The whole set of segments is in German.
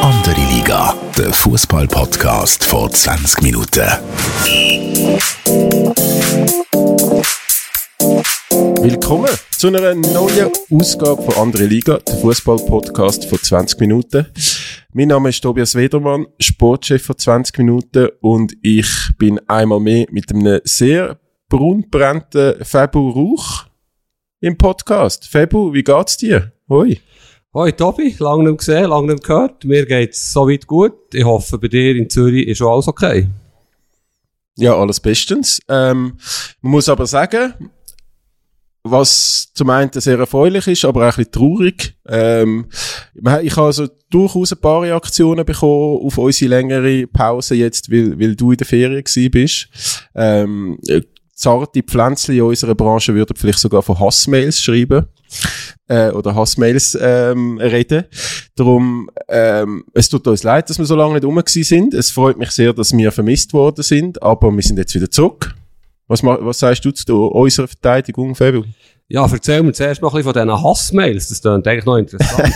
Andere Liga, der Fußball-Podcast vor 20 Minuten. Willkommen zu einer neuen Ausgabe von Andere Liga, der Fußball-Podcast vor 20 Minuten. Mein Name ist Tobias Wedermann, Sportchef von 20 Minuten und ich bin einmal mehr mit einem sehr braunbrennten Fabu Rauch im Podcast. Fabu, wie geht's dir? Hoi. Hoi Tobi, lange nicht gesehen, lange nicht gehört. Mir geht's soweit gut. Ich hoffe, bei dir in Zürich ist schon alles okay. Ja, alles bestens. Ähm, man muss aber sagen, was zum einen sehr erfreulich ist, aber auch ein bisschen traurig. Ähm, ich habe also durchaus ein paar Reaktionen bekommen auf unsere längere Pause jetzt, weil, weil du in der Ferien gewesen bist. Ähm, zarte Pflänzchen in unserer Branche würden vielleicht sogar von Hassmails schreiben äh, oder Hassmails ähm, reden. Darum, ähm, es tut uns leid, dass wir so lange nicht rum sind. Es freut mich sehr, dass wir vermisst worden sind, aber wir sind jetzt wieder zurück. Was, was sagst du zu unserer Verteidigung, Fabio? Ja, erzähl mir zuerst mal ein bisschen von diesen Hassmails. Das klingt eigentlich noch interessant.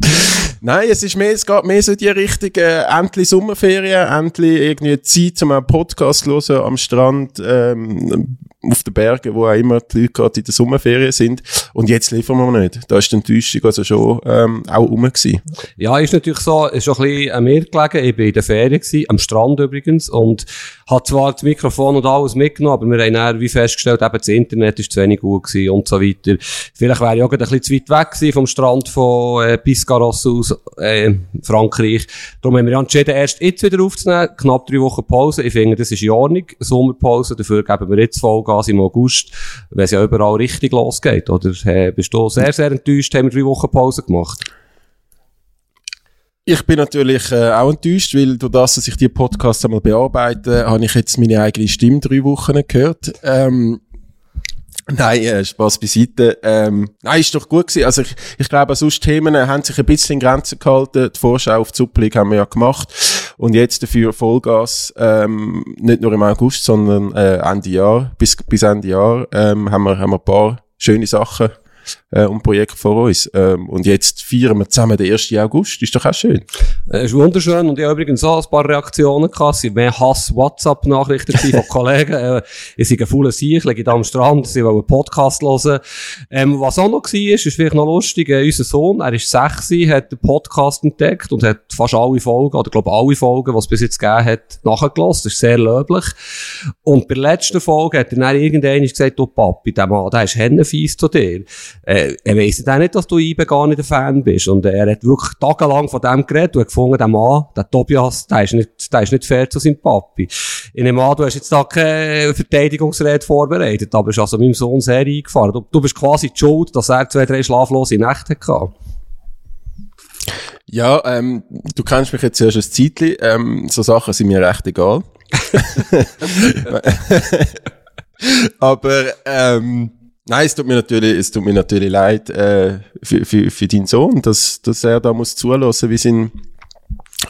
Nein, es ist mehr, es geht mehr so die Richtung, äh, endlich Sommerferien, endlich irgendwie Zeit, um einen Podcast zu hören am Strand, ähm, auf den Bergen, wo auch immer die Leute gerade in der Sommerferien sind. Und jetzt liefern wir nicht. Da ist die Enttäuschung also schon ähm, auch rum gewesen. Ja, ist natürlich so, ist schon ein bisschen mir gelegen. Ich bin in der Ferien gewesen, am Strand übrigens, und hat zwar das Mikrofon und alles mitgenommen, aber wir haben dann wie festgestellt, eben das Internet ist zu wenig gut gewesen und so weiter. Vielleicht wäre ich auch ein bisschen zu weit weg gewesen vom Strand von äh, Piscaros aus äh, Frankreich. Darum haben wir entschieden, erst jetzt wieder aufzunehmen, knapp drei Wochen Pause. Ich finde, das ist in Ordnung, Sommerpause. Dafür geben wir jetzt Vollgas im August, wenn es ja überall richtig losgeht. Oder äh, bist du sehr, sehr enttäuscht, haben wir drei Wochen Pause gemacht? Ich bin natürlich äh, auch enttäuscht, weil durch das, dass ich die Podcasts einmal bearbeite, habe ich jetzt meine eigene Stimme drei Wochen gehört. Ähm, Nein, äh, Spaß beiseite. Ähm, nein, ist doch gut gewesen. Also ich, ich glaube, sonst Themen haben sich ein bisschen in Grenzen gehalten. Die Vorschau auf die League haben wir ja gemacht. Und jetzt dafür Vollgas, ähm, nicht nur im August, sondern äh, Ende Jahr, bis, bis Ende Jahr, ähm, haben, wir, haben wir ein paar schöne Sachen äh, und Projekt vor uns. Ähm, und jetzt feiern wir zusammen den 1. August. Ist doch auch schön. Äh, ist wunderschön. Und ich habe übrigens auch ein paar Reaktionen gehabt. Es sind mehr Hass-WhatsApp-Nachrichten von Kollegen. Äh, ich sei ein fauler Sieg, liege da am Strand, sie wollen einen Podcast hören. Ähm, was auch noch war, ist, vielleicht noch lustig, äh, unser Sohn, er ist sechs, hat den Podcast entdeckt und hat fast alle Folgen, oder glaube alle Folgen, die es bis jetzt gegeben hat, nachgelassen. Das ist sehr löblich. Und bei der letzten Folge hat er dann irgendwann gesagt, du Papi, der Mann, der ist hennenfies zu dir äh, er weiss auch nicht, dass du IBE gar nicht ein Fan bist. Und er hat wirklich tagelang von dem geredet und hat gefunden, der Mann, der Tobias, der ist nicht, der ist nicht fair zu seinem Papi. In dem Mann, du hast jetzt da keine Verteidigungsrede vorbereitet, aber ist also meinem Sohn sehr eingefahren. Du, du bist quasi die schuld, dass er zwei, drei schlaflose Nächte hatte. Ja, ähm, du kennst mich jetzt erst ein Zeitchen. Ähm, so Sachen sind mir recht egal. Aber ähm, Nein, es tut mir natürlich, es tut mir natürlich leid äh, für, für, für deinen Sohn, dass, dass er da muss zulassen, wie sein,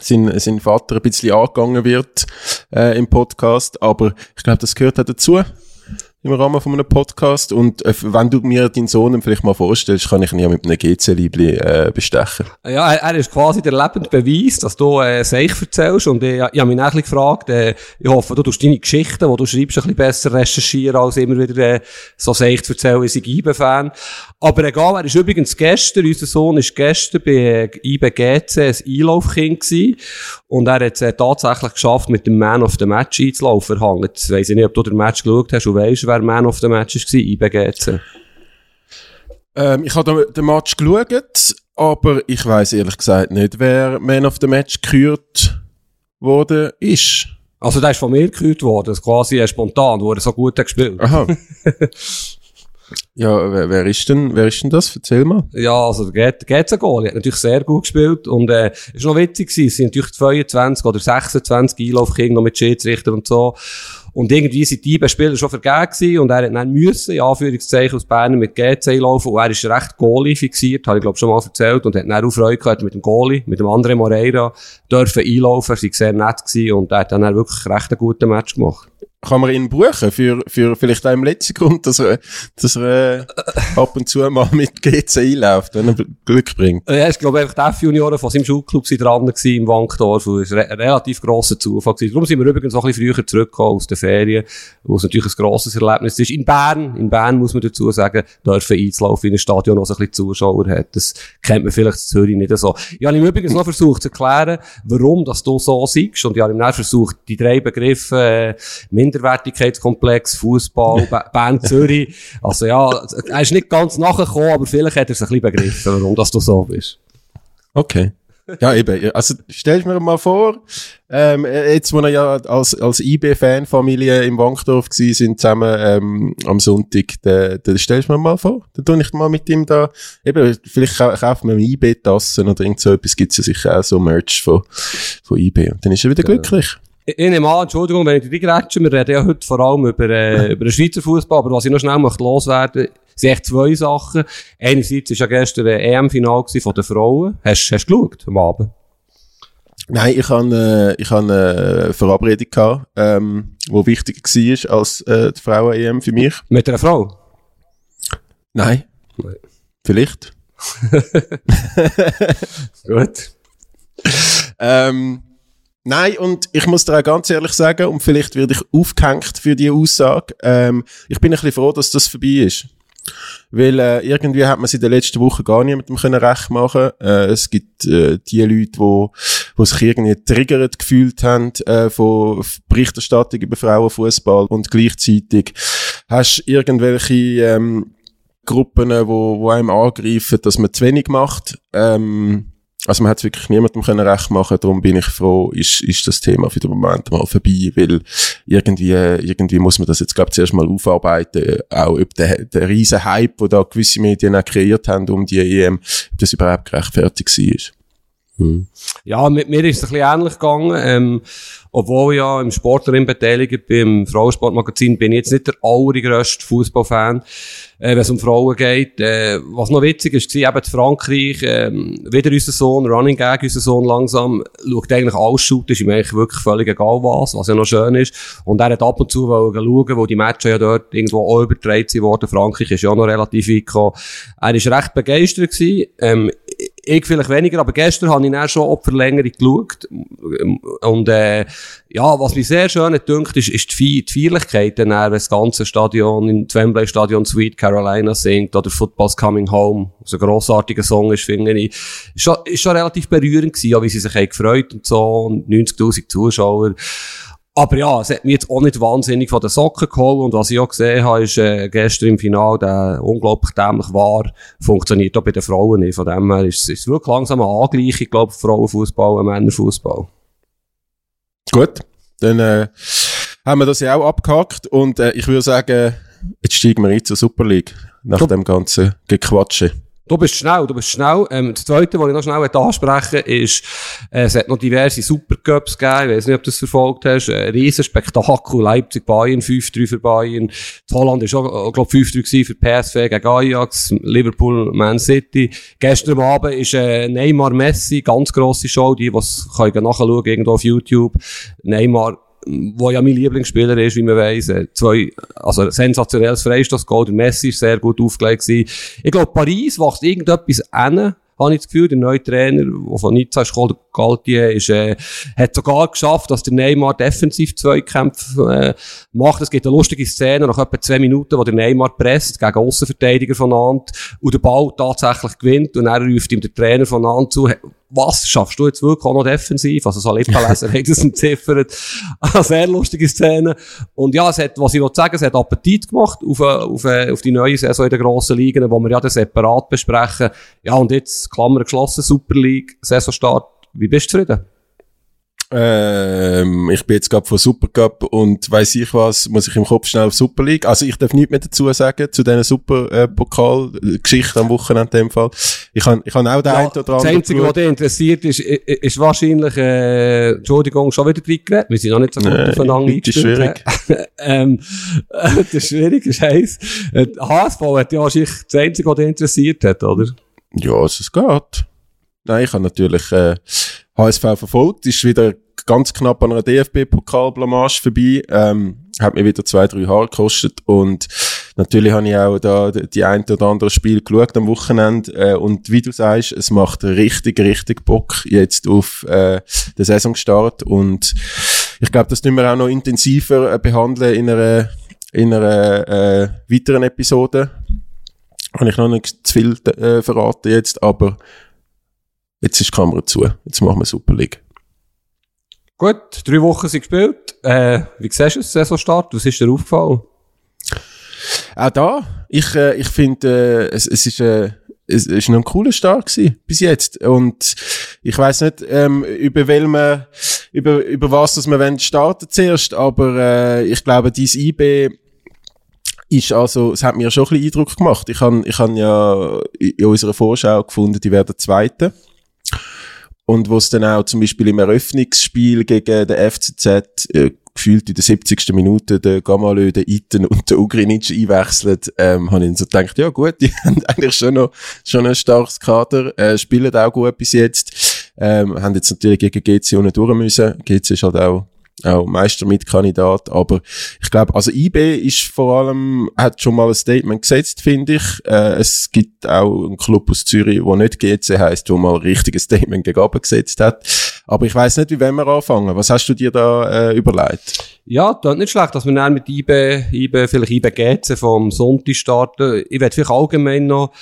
sein, sein Vater ein bisschen angegangen wird äh, im Podcast. Aber ich glaube, das gehört auch dazu im Rahmen von einem Podcast. Und äh, wenn du mir deinen Sohn vielleicht mal vorstellst, kann ich ihn ja mit einem GC-Liebli äh, bestechen. Ja, er, er, ist quasi der lebende Beweis, dass du äh, Seich erzählst. Und ich, ich habe mich eigentlich gefragt, äh, ich hoffe, du tust deine Geschichten, die du schreibst, ein bisschen besser recherchieren, als immer wieder äh, so Seich erzählen, ich sei IBE-Fan. Aber egal, er ist übrigens gestern, unser Sohn ist gestern bei IBGC ein Einlaufkind gewesen. Und er hat es äh, tatsächlich geschafft, mit dem Man of the Match einzulaufen. Ich nicht, ob du den Match geschaut hast und weißt, wer Man of the Match war, IBGC. Ähm, ich habe den Match geschaut, aber ich weiss ehrlich gesagt nicht, wer Man of the Match gekürt worden ist. Also der ist von mir gekürt worden, quasi spontan, wo er so gut hat gespielt. Aha. Ja, wer, wer ist denn, wer ist denn das? Erzähl mal. Ja, also der Goal hat natürlich sehr gut gespielt und äh, ist noch witzig gewesen. Es sind natürlich 22 oder 26 Einlaufkinder noch mit Schiedsrichter und so. Und irgendwie sind die Spieler schon vergeben und er hat dann müssen, in Anführungszeichen, aus Bern mit GC einlaufen und er ist recht Goalie fixiert, habe ich glaube schon mal erzählt und hat dann auch Freude gehabt mit dem Goalie, mit dem anderen Moreira, dürfen einlaufen, er war sehr nett gewesen und er hat dann wirklich recht einen guten Match gemacht. Kann man ihn buchen für, für vielleicht auch im letzten Grund, dass er, dass er äh, ab und zu mal mit GC einläuft, wenn er Glück bringt. Ja, ich glaube einfach, die F-Junioren von seinem Schulclub sind dran gewesen im Wankdorf. Es war ein relativ grosser Zufall. Gewesen. Darum sind wir übrigens auch ein bisschen früher zurückgekommen aus den Ferien, wo es natürlich ein grosses Erlebnis ist. In Bern, in Bern muss man dazu sagen, dürfen einzulaufen in ein Stadion, das ein bisschen Zuschauer hat. Das kennt man vielleicht in Zürich nicht so. Ich habe ihm übrigens noch versucht zu erklären, warum das du so siehst. Und ich habe ihm dann versucht, die drei Begriffe, äh, Minderwertigkeitskomplex, Fußball, Bern, Zürich. Also ja, er ist nicht ganz nachgekommen, aber vielleicht hat er es ein bisschen begriffen, warum das du so bist. Okay. Ja, eben. Also, stell mir mal vor, ähm, jetzt, wo wir ja als, als IB-Fanfamilie im Wankdorf gewesen sind, zusammen, ähm, am Sonntag, da, da stellst du mir mal vor, dann tue ich mal mit ihm da, eben, vielleicht kaufen wir IB-Tassen oder irgend so etwas, gibt's ja sicher auch so Merch von, von IB. Und dann ist er wieder glücklich. Ich nehme an, Entschuldigung, wenn ich dich grätsche, wir reden ja heute vor allem über, äh, über den Schweizer Fußball, aber was ich noch schnell möchte loswerden, sind echt zwei Sachen. Einerseits war ja gestern ein EM-Final von den Frauen. Hast, hast du geschaut am Abend? Nein, ich habe äh, ich hab eine Verabredung gehabt, ähm, wo wichtiger war als äh, die Frauen-EM für mich. Mit einer Frau? Nein. Nein. Vielleicht. Gut. Ähm, nein, und ich muss dir auch ganz ehrlich sagen, und vielleicht werde ich aufgehängt für die Aussage, ähm, ich bin ein bisschen froh, dass das vorbei ist. Weil äh, irgendwie hat man es in den letzten Wochen gar niemandem können recht machen. Äh, es gibt äh, die Leute, wo, wo sich irgendwie triggert gefühlt haben äh, von Berichterstattung über Frauenfußball und gleichzeitig hast irgendwelche ähm, Gruppen, wo, wo einem angreifen, dass man zu wenig macht. Ähm, also man hat es wirklich niemandem können recht machen, darum bin ich froh, ist, ist das Thema für den Moment mal vorbei, weil irgendwie, irgendwie muss man das jetzt, glaube zuerst mal aufarbeiten, auch ob der, der riesen Hype, den da gewisse Medien auch kreiert haben um die EM, ob das überhaupt gerechtfertigt war. Hm. Ja, mit mir ist es ein bisschen ähnlich gegangen. Ähm, obwohl ich ja im Sportlerin beteiligt bin, im Frauensportmagazin, bin ich jetzt nicht der allergrößte Fußballfan, äh, wenn es um Frauen geht. Äh, was noch witzig ist, war eben in Frankreich, äh, wieder unser Sohn, Running Gag, unser Sohn langsam, schaut eigentlich alles Shoot, ist ihm eigentlich wirklich völlig egal was, was ja noch schön ist. Und er hat ab und zu wollen schauen, wo die Matches ja dort irgendwo auch übertragen worden. Frankreich ist ja noch relativ weit gekommen. Er war recht begeistert gewesen. Ähm, ich vielleicht weniger, aber gestern habe ich dann schon auf Verlängerung geschaut. Und, äh, ja, was mich sehr schön dünkt, ist, ist die, Feierlichkeit, wenn das ganze Stadion, in Wembley Stadion Sweet Carolina singt, oder Football's Coming Home, was ein grossartiger Song ist, finde ich. Ist schon, ist schon relativ berührend gewesen, auch wie sie sich haben gefreut und so, und 90.000 Zuschauer. Aber ja, es hat mich jetzt auch nicht wahnsinnig von den Socken geholt. Und was ich auch gesehen habe, ist äh, gestern im Finale, der unglaublich dämlich war, funktioniert auch bei den Frauen nicht. Von dem her ist es wirklich langsam eine Angleichung, glaube ich, Frauenfußball und Männerfußball. Gut, dann äh, haben wir das ja auch abgehakt. Und äh, ich würde sagen, jetzt steigen wir ein zur Super League nach Komm. dem ganzen Gequatsche. Du bist schnell, du bist schnell. Das Zweite, was ich noch schnell ansprechen ist, äh, es hat noch diverse Supercups gegeben. Ich weiß nicht, ob du das verfolgt hast. Ein riesen Spektakel. Leipzig, Bayern, 5-3 für Bayern. Holland ist auch, glaube 5-3 für PSV gegen Ajax. Liverpool, Man City. Gestern Abend ist äh, Neymar Messi, ganz grosse Show. Die, die es nachschauen irgendwo auf YouTube. Neymar wo ja mein Lieblingsspieler ist, wie man weiss. Äh, zwei, also sensationelles Freistoß-Goal. Der Messi ist sehr gut aufgelegt gewesen. Ich glaube, Paris wächst irgendetwas an, habe ich das Gefühl. Der neue Trainer, der von Nizza ist gekommen, Galtier, ist, äh, hat sogar geschafft, dass der Neymar defensiv Zweikämpfe äh, macht. Es gibt eine lustige Szene, nach etwa zwei Minuten, wo der Neymar presst gegen Außenverteidiger von Nant und der Ball tatsächlich gewinnt und er ruft ihm der Trainer von Nant zu, was schaffst du jetzt wirklich auch noch defensiv? Also so Lippenleser hat das entziffert. Eine sehr lustige Szene. Und ja, es hat, was ich noch sagen, es hat Appetit gemacht auf, auf, auf die neue Saison in den grossen Ligen, wo wir ja das separat besprechen. Ja, und jetzt, Klammer geschlossen, Super League, Saisonstart. Wie bist du zufrieden? Ähm, ich bin jetzt gerade von Supercup und weiß ich was, muss ich im Kopf schnell auf Super League. Also ich darf nichts mehr dazu sagen zu diesen Super äh, Geschichten am Wochenende in dem Fall. Ich habe ich han auch den ja, einen oder anderen. Das Einzige, was dich interessiert, ist, ist wahrscheinlich, äh, Entschuldigung, schon wieder drin Wir sind noch nicht so gut nee, aufeinander. Das ist schwierig. ähm, das ist schwierig, das heisst, HSV hat ja wahrscheinlich das Einzige, was dich interessiert hat, oder? Ja, es geht. Nein, ich habe natürlich äh, HSV verfolgt. Ist wieder ganz knapp an einer DFB-Pokalblamage vorbei. Ähm, hat mir wieder zwei, drei Haare gekostet und natürlich habe ich auch da die ein oder andere Spiel geschaut am Wochenende äh, und wie du sagst, es macht richtig, richtig Bock jetzt auf äh, den Saisonstart und ich glaube, das tun wir auch noch intensiver äh, behandeln in einer, in einer äh, weiteren Episode. Habe ich noch nicht zu viel äh, verraten jetzt, aber jetzt ist die Kamera zu. Jetzt machen wir Super League. Gut, drei Wochen sind gespielt. Äh, wie siehst du den Saisonstart? Was ist dir aufgefallen? Auch da, ich, äh, ich finde, äh, es, es ist, äh, es ist noch ein cooler Start gewesen, bis jetzt. Und ich weiß nicht, ähm, über welchen, über, über was, dass wir starten zuerst, aber, äh, ich glaube, dieses IB, ist also, es hat mir schon ein bisschen Eindruck gemacht. Ich habe ich hab ja in unserer Vorschau gefunden, die werden Zweite. Und wo es dann auch zum Beispiel im Eröffnungsspiel gegen den FCZ äh, gefühlt in der 70. Minute der Gamalö, der Iten und der Ugrinic einwechselt, ähm, habe ich so gedacht, ja gut, die haben eigentlich schon noch, schon ein starkes Kader, äh, spielen auch gut bis jetzt, ähm, haben jetzt natürlich gegen GC unten durch müssen. GC ist halt auch auch Meistermitkandidat, aber ich glaube, also IB ist vor allem, hat schon mal ein Statement gesetzt, finde ich. Äh, es gibt auch einen Club aus Zürich, wo nicht GC heisst, wo mal ein richtiges Statement gegen gesetzt hat. Aber ich weiß nicht, wie wollen wir anfangen. Was hast du dir da äh, überlegt? Ja, ist nicht schlecht, dass wir dann mit IB, IB, vielleicht IB GC vom Sonntag starten. Ich werde vielleicht allgemein noch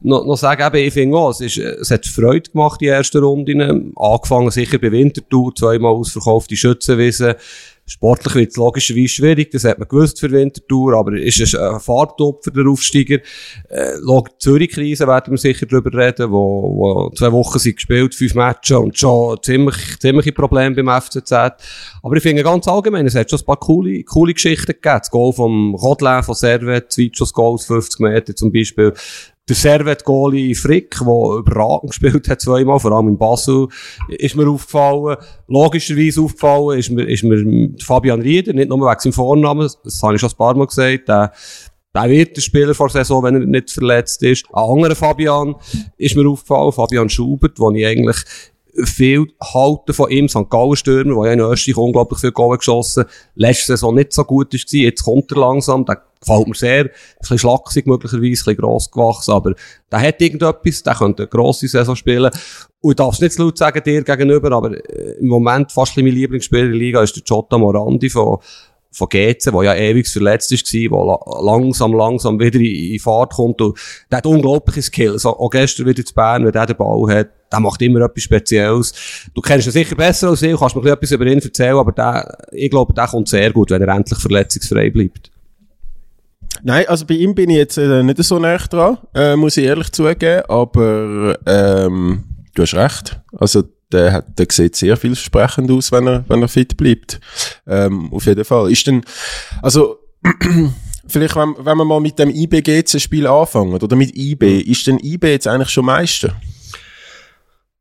noch, noch sagen, eben, ich finde auch, es, ist, es hat Freude gemacht, die ersten Runden. Angefangen sicher bei Winterthur, zweimal ausverkaufte Schützenwiesen. Sportlich wird es logischerweise schwierig, das hat man gewusst für Winterthur, aber es ist ein Fahrtop für den Aufsteiger. Äh, Zürich-Krise werden wir sicher drüber reden, wo, wo zwei Wochen sind gespielt, fünf Matches und schon ziemlich, ziemliche Probleme beim FCZ. Aber ich finde ganz allgemein, es hat schon ein paar coole, coole Geschichten gegeben. Das Goal vom Rodlin von Servet, Zweitschuss-Goal aus 50 Meter zum Beispiel der Servet-Goalie Frick, der überragend gespielt hat, zweimal, vor allem in Basel, ist mir aufgefallen. Logischerweise aufgefallen ist mir, ist mir Fabian Rieder, nicht nur wegen seinem Vornamen, das habe ich schon ein paar Mal gesagt, der, der wird der Spieler vor der Saison, wenn er nicht verletzt ist. Ein anderer Fabian ist mir aufgefallen, Fabian Schubert, den ich eigentlich viel halten von ihm, St. Gallen Stürmer, der ja in Österreich unglaublich viel Goal geschossen letzte Saison nicht so gut war, jetzt kommt er langsam, der gefällt mir sehr, ein bisschen schlaksig möglicherweise, ein bisschen gross gewachsen, aber der hat irgendetwas, der könnte eine grosse Saison spielen und ich darf es nicht laut sagen dir gegenüber, aber äh, im Moment fast mein Lieblingsspieler in der Liga ist der Jota Morandi von von GC, der ja ewig verletzt war, der langsam, langsam wieder in, Fahrt kommt. Und der hat unglaubliche Skills. Auch gestern wieder zu Bern, wenn der den Ball hat, der macht immer etwas Spezielles. Du kennst ihn sicher besser als ich, kannst mir etwas über ihn erzählen, aber der, ich glaube, der kommt sehr gut, wenn er endlich verletzungsfrei bleibt. Nein, also bei ihm bin ich jetzt äh, nicht so nah dran, äh, muss ich ehrlich zugeben, aber ähm, du hast recht. Also der, hat, der sieht sehr vielversprechend aus, wenn er, wenn er fit bleibt. Ähm, auf jeden Fall. Ist denn, also, vielleicht, wenn, wenn wir mal mit dem IBGC-Spiel anfangen, oder mit IB, ist denn IB jetzt eigentlich schon Meister?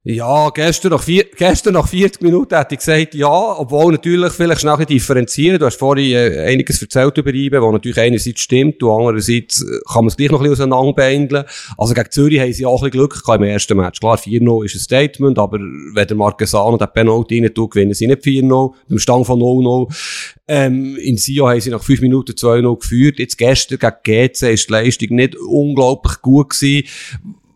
Ja, gestern nach, vier, gestern nach 40 Minuten hätte ich gesagt, ja, obwohl natürlich vielleicht schnell differenzieren. Du hast vorhin äh, einiges erzählt über IBE, wo natürlich einerseits stimmt und andererseits äh, kann man es gleich noch ein bisschen auseinanderbeindeln. Also gegen Zürich haben sie auch ein bisschen Glück gehabt im ersten Match. Klar, 4-0 ist ein Statement, aber wenn der Marquesano den Penalty rein tut, gewinnen sie nicht 4-0, mit dem Stand von 0-0. Ähm, in Sio haben sie nach 5 Minuten 2-0 geführt. Jetzt gestern gegen GC ist die Leistung nicht unglaublich gut gewesen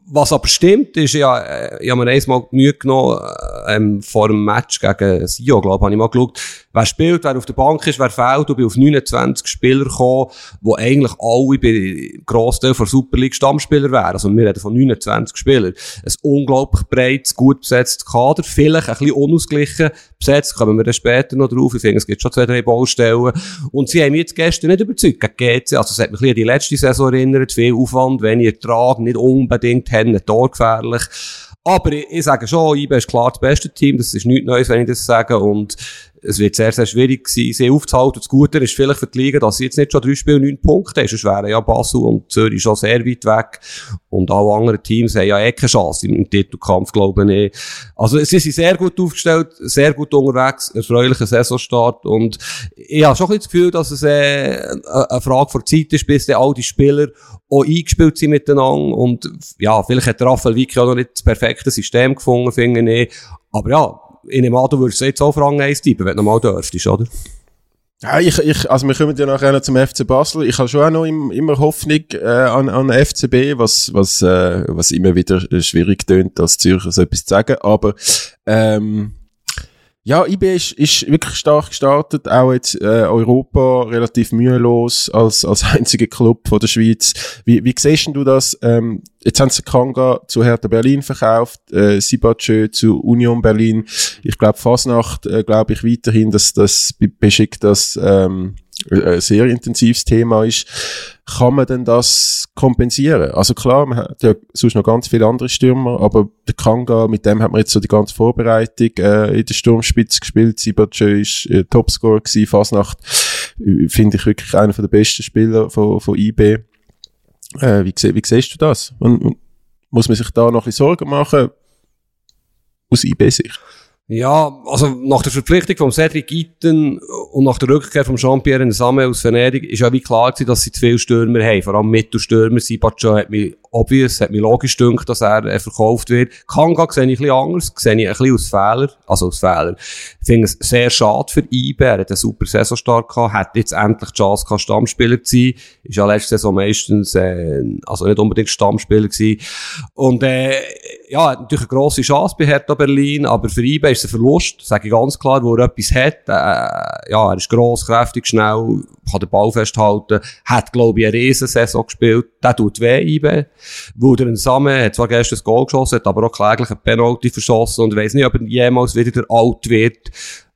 was aber stimmt, ist ja, äh, ich habe mir einmal Mühe genommen, äh, ähm, vor dem Match gegen Sio, glaube ich, habe ich mal geschaut, wer spielt, wer auf der Bank ist, wer fehlt. Ich bin auf 29 Spieler gekommen, die eigentlich alle bei Grossteil von Super League Stammspieler wären. Also wir reden von 29 Spielern. Ein unglaublich breites, gut besetztes Kader, vielleicht ein bisschen unausgeglichen besetzt, kommen wir dann später noch drauf. Ich finde, es gibt schon zwei, drei Baustellen. Und sie haben mich jetzt gestern nicht überzeugt GC. Also es hat mich ein bisschen an die letzte Saison erinnert, viel Aufwand, wenig Ertrag, nicht unbedingt Hennen torgefährlich. Aber ich, ich sage schon, IB ist klar das beste Team, das ist nichts Neues, wenn ich das sage. Und es wird sehr, sehr schwierig sein, sie aufzuhalten. Das Gute ist vielleicht für die Liga, dass sie jetzt nicht schon drei Spiele neun Punkte haben. Sonst wären ja Basel und Zürich schon sehr weit weg. Und alle anderen Teams haben ja eh keine Chance im Titelkampf, glaube ich. Also, sie sind sehr gut aufgestellt, sehr gut unterwegs, erfreulicher Saisonstart. Und ich habe schon ein das Gefühl, dass es äh, eine Frage vor Zeit ist, bis dann all die Spieler auch eingespielt sind miteinander. Und ja, vielleicht hat Raphael Vicky auch noch nicht das perfekte System gefunden, finde ich. Aber ja, nehme an, du würdest jetzt auch Rang 1 tippen, wenn du mal dürftest, oder? Ja, ich, ich, also wir kommen ja nachher noch zum FC Basel. Ich habe schon auch noch im, immer Hoffnung äh, an, an FCB, was, was, äh, was immer wieder schwierig tönt, als Zürcher so etwas zu sagen. Aber ähm, ja, IB ist, ist wirklich stark gestartet, auch jetzt äh, Europa relativ mühelos als, als einziger Club von der Schweiz. Wie, wie siehst du das? Ähm, jetzt haben sie Kanga zu Hertha Berlin verkauft, äh, Sibachö zu Union Berlin. Ich glaube, Fasnacht, äh, glaube ich weiterhin, dass das beschickt, dass ähm, ein sehr intensives Thema ist, kann man denn das kompensieren? Also klar, man hat ja sonst noch ganz viele andere Stürmer, aber der Kanga, mit dem hat man jetzt so die ganze Vorbereitung äh, in der Sturmspitze gespielt. Sibachö ist äh, Topscorer gewesen, Fasnacht, äh, finde ich wirklich einer der besten Spieler von, von IB. Äh, wie, wie siehst du das? Und, und muss man sich da noch ein bisschen Sorgen machen? Aus IB-Sicht? Ja, also nach der Verpflichtung von Cedric Itten und nach der Rückkehr von Jean-Pierre Nsame aus Venedig ist ja wie klar gewesen, dass sie zu viele Stürmer haben. Vor allem Mittelstürmer. Sibacho hat mich obvious, hat mich logisch gedacht, dass er äh, verkauft wird. Kanga sehe ich ein bisschen anders, sehe ich ein bisschen aus Fehler, also aus Fehler. Ich finde es sehr schade für IBE, er hat einen super Saisonstart gehabt, hat jetzt endlich die Chance gehabt, Stammspieler zu sein. Ist ja letzte Saison meistens, äh, also nicht unbedingt Stammspieler gewesen. Und, äh, ja, hat natürlich eine grosse Chance bei Hertha Berlin, aber für IBE ist es ein Verlust, sage ich ganz klar, wo er etwas hat. Äh, ja, er ist gross, kräftig, schnell, kann den Ball festhalten, hat, glaube ich, eine Riesensaison gespielt, der tut weh, IBE. Wouter Samen hat zwar gestern das Goal geschossen, hat aber auch kläglich ein Penalty verschossen und weiss nicht, ob er jemals wieder der alt wird.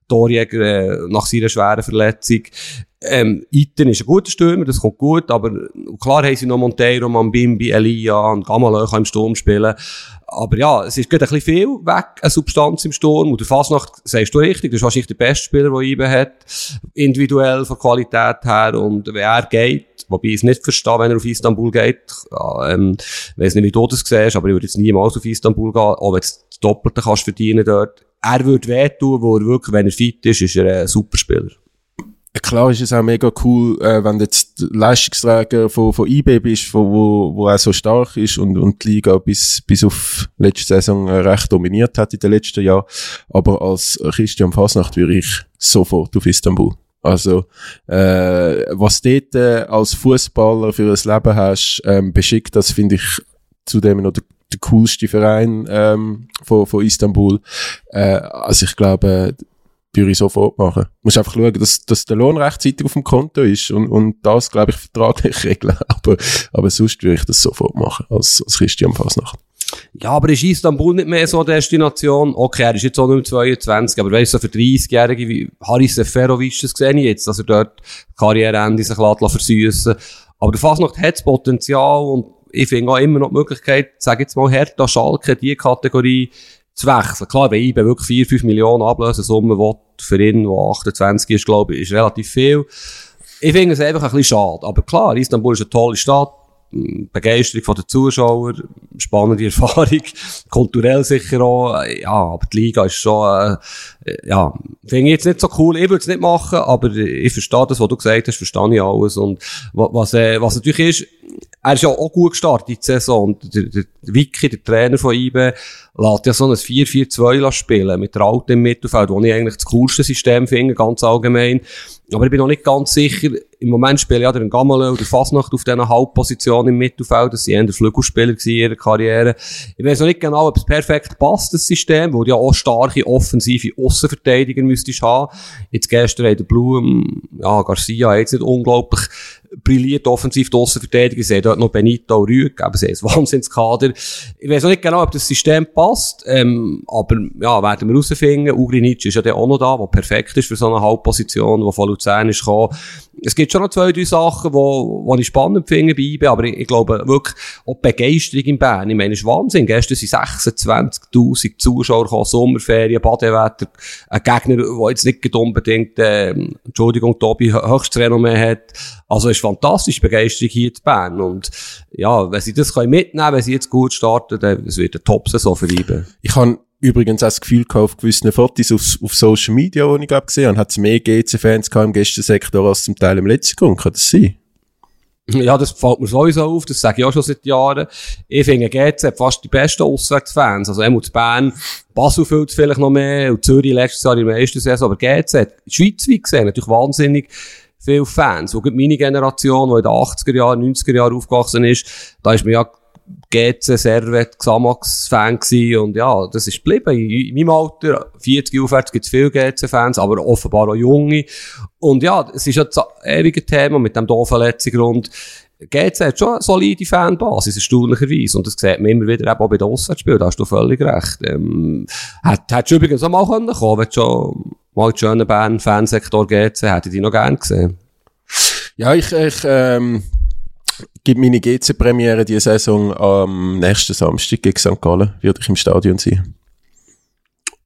Torjäger äh, nach seiner schweren Verletzung. Ähm, Iten ist ein guter Stürmer, das kommt gut, aber klar haben sie noch Monteiro, Mambimbi, Elia und Gamalö im Sturm spielen. Aber ja, es ist gerade ein bisschen viel weg, eine Substanz im Sturm. Und der Fasnacht, sagst du richtig, das ist wahrscheinlich der beste Spieler, den IBE hat. Individuell, von Qualität her. Und wenn er geht, wobei ich es nicht verstehe, wenn er auf Istanbul geht, ja, ähm, weiss nicht, wie du das siehst, aber ich würde jetzt niemals auf Istanbul gehen, auch wenn du das Doppelte kannst verdienen dort. Er würde wehtun, wo er wirklich, wenn er fit ist, ist er ein Superspieler. Klar ist es auch mega cool, äh, wenn du jetzt Leistungsträger von, von IB bist, von, wo, wo auch so stark ist und, und die Liga bis, bis auf letzte Saison äh, recht dominiert hat in den letzten Jahren. Aber als Christian Fasnacht würde ich sofort auf Istanbul. Also, äh, was dort äh, als Fußballer für ein Leben hast, ähm, beschickt, das finde ich zudem noch der, der coolste Verein ähm, von, von Istanbul. Äh, also ich glaube, würde ich sofort machen. Du musst einfach schauen, dass, dass der Lohn rechtzeitig auf dem Konto ist und, und das, glaube ich, vertraglich regeln. Aber, aber sonst würde ich das sofort machen, als, als Christian Fasnacht. Ja, aber ist Istanbul nicht mehr so eine Destination? Okay, er ist jetzt auch nur 22, aber weißt du, so für 30-Jährige wie Haris Seferovic, das sehe ich jetzt, dass er dort Karriereende sich versüssen Aber der Fasnacht hat das Potenzial und ich finde auch immer noch die Möglichkeit, sag jetzt mal Hertha, Schalke, die Kategorie zu wechseln. Klar, wenn IBE wirklich 4, 5 Millionen Ablösesumme will, für ihn, der 28 ist, glaube ich, ist relativ viel. Ich finde es einfach ein bisschen schade. Aber klar, Istanbul ist eine tolle Stadt. Begeisterung von den Zuschauern, spannende Erfahrung, kulturell sicher auch, ja, aber die Liga ist schon, äh, ja, finde ich jetzt nicht so cool, ich würde es nicht machen, aber ich verstehe das, was du gesagt hast, verstehe ich alles und was, äh, was natürlich ist, er ist ja auch gut gestartet in die Saison. Und der, der, der Vicky, der Trainer von IBE, lässt ja so ein 4-4-2 spielen mit der Alten im Mittelfeld, wo ich eigentlich das coolste System finde, ganz allgemein. Aber ich bin noch nicht ganz sicher, im Moment spielen ja der Gamalö oder Fasnacht auf dieser Halbposition im Mittelfeld. Das waren eher Flügelspieler in ihrer Karriere. Ich weiß noch nicht genau, ob es perfekt passt, das System, wo du ja auch starke, offensive Aussenverteidiger müsstest haben. Jetzt gestern hat der Blum, ja, Garcia jetzt nicht unglaublich brilliert offensiv die Aussenverteidiger. Sie haben dort noch Benito Rüeg, aber sie haben ein Wahnsinnskader. Ich weiß noch nicht genau, ob das System passt, ähm, aber ja, werden wir herausfinden. Ugrinic ist ja der auch noch da, der perfekt ist für so eine Halbposition, der von Luzern ist gekommen. Es gibt schon noch zwei, drei Sachen, wo, wo ich spannend finde bei IB, aber ich, ich glaube wirklich auch die Begeisterung in Bern. Ich meine, es ist Wahnsinn. Gestern sind 26.000 Zuschauer gekommen, Sommerferien, Badewetter, ein Gegner, der jetzt nicht unbedingt, äh, Entschuldigung, Tobi, höchstes Renommee hat. Also es ist fantastisch, Begeisterung hier in Bern. Und ja, wenn sie das können mitnehmen wenn sie jetzt gut starten, dann es wird eine Top-Saison für IB. Ich habe übrigens auch das Gefühl auf gewissen Fotos auf, auf Social Media, die ich gesehen habe, hat es mehr GC-Fans im Gästensektor als zum Teil im letzten Grund. Kann das sein? Ja, das fällt mir sowieso auf, das sage ich auch schon seit Jahren. Ich finde, GC hat fast die besten Auswärtsfans. Also, einmal zu Bern, Basel fühlt es vielleicht noch mehr, und Zürich letztes Jahr in der ersten Saison, aber GC hat schweizweit gesehen natürlich wahnsinnig viele Fans. Und meine Generation, die in den 80er Jahren, 90er Jahren aufgewachsen ist, da ist mir ja GC, Servet, Xamax-Fan. Und ja, das ist geblieben. In meinem Alter, 40 aufwärts, gibt es viele GC-Fans, aber offenbar auch junge. Und ja, es ist ja das ewige Thema mit dem doofen letzten Grund. GC hat schon eine solide Fanbasis, erstaunlicherweise. Und das sieht man immer wieder eben auch bei den Auswärtsspielen. Da hast du völlig recht. Ähm, hättest du übrigens auch mal kommen können, wenn du schon mal in schönen Bern-Fansektor GC hätte ich die noch gern gesehen. Ja, ich, ich, ähm, gebe meine GC-Premiere diese Saison am nächsten Samstag gegen St. Gallen. Würde ich im Stadion sein.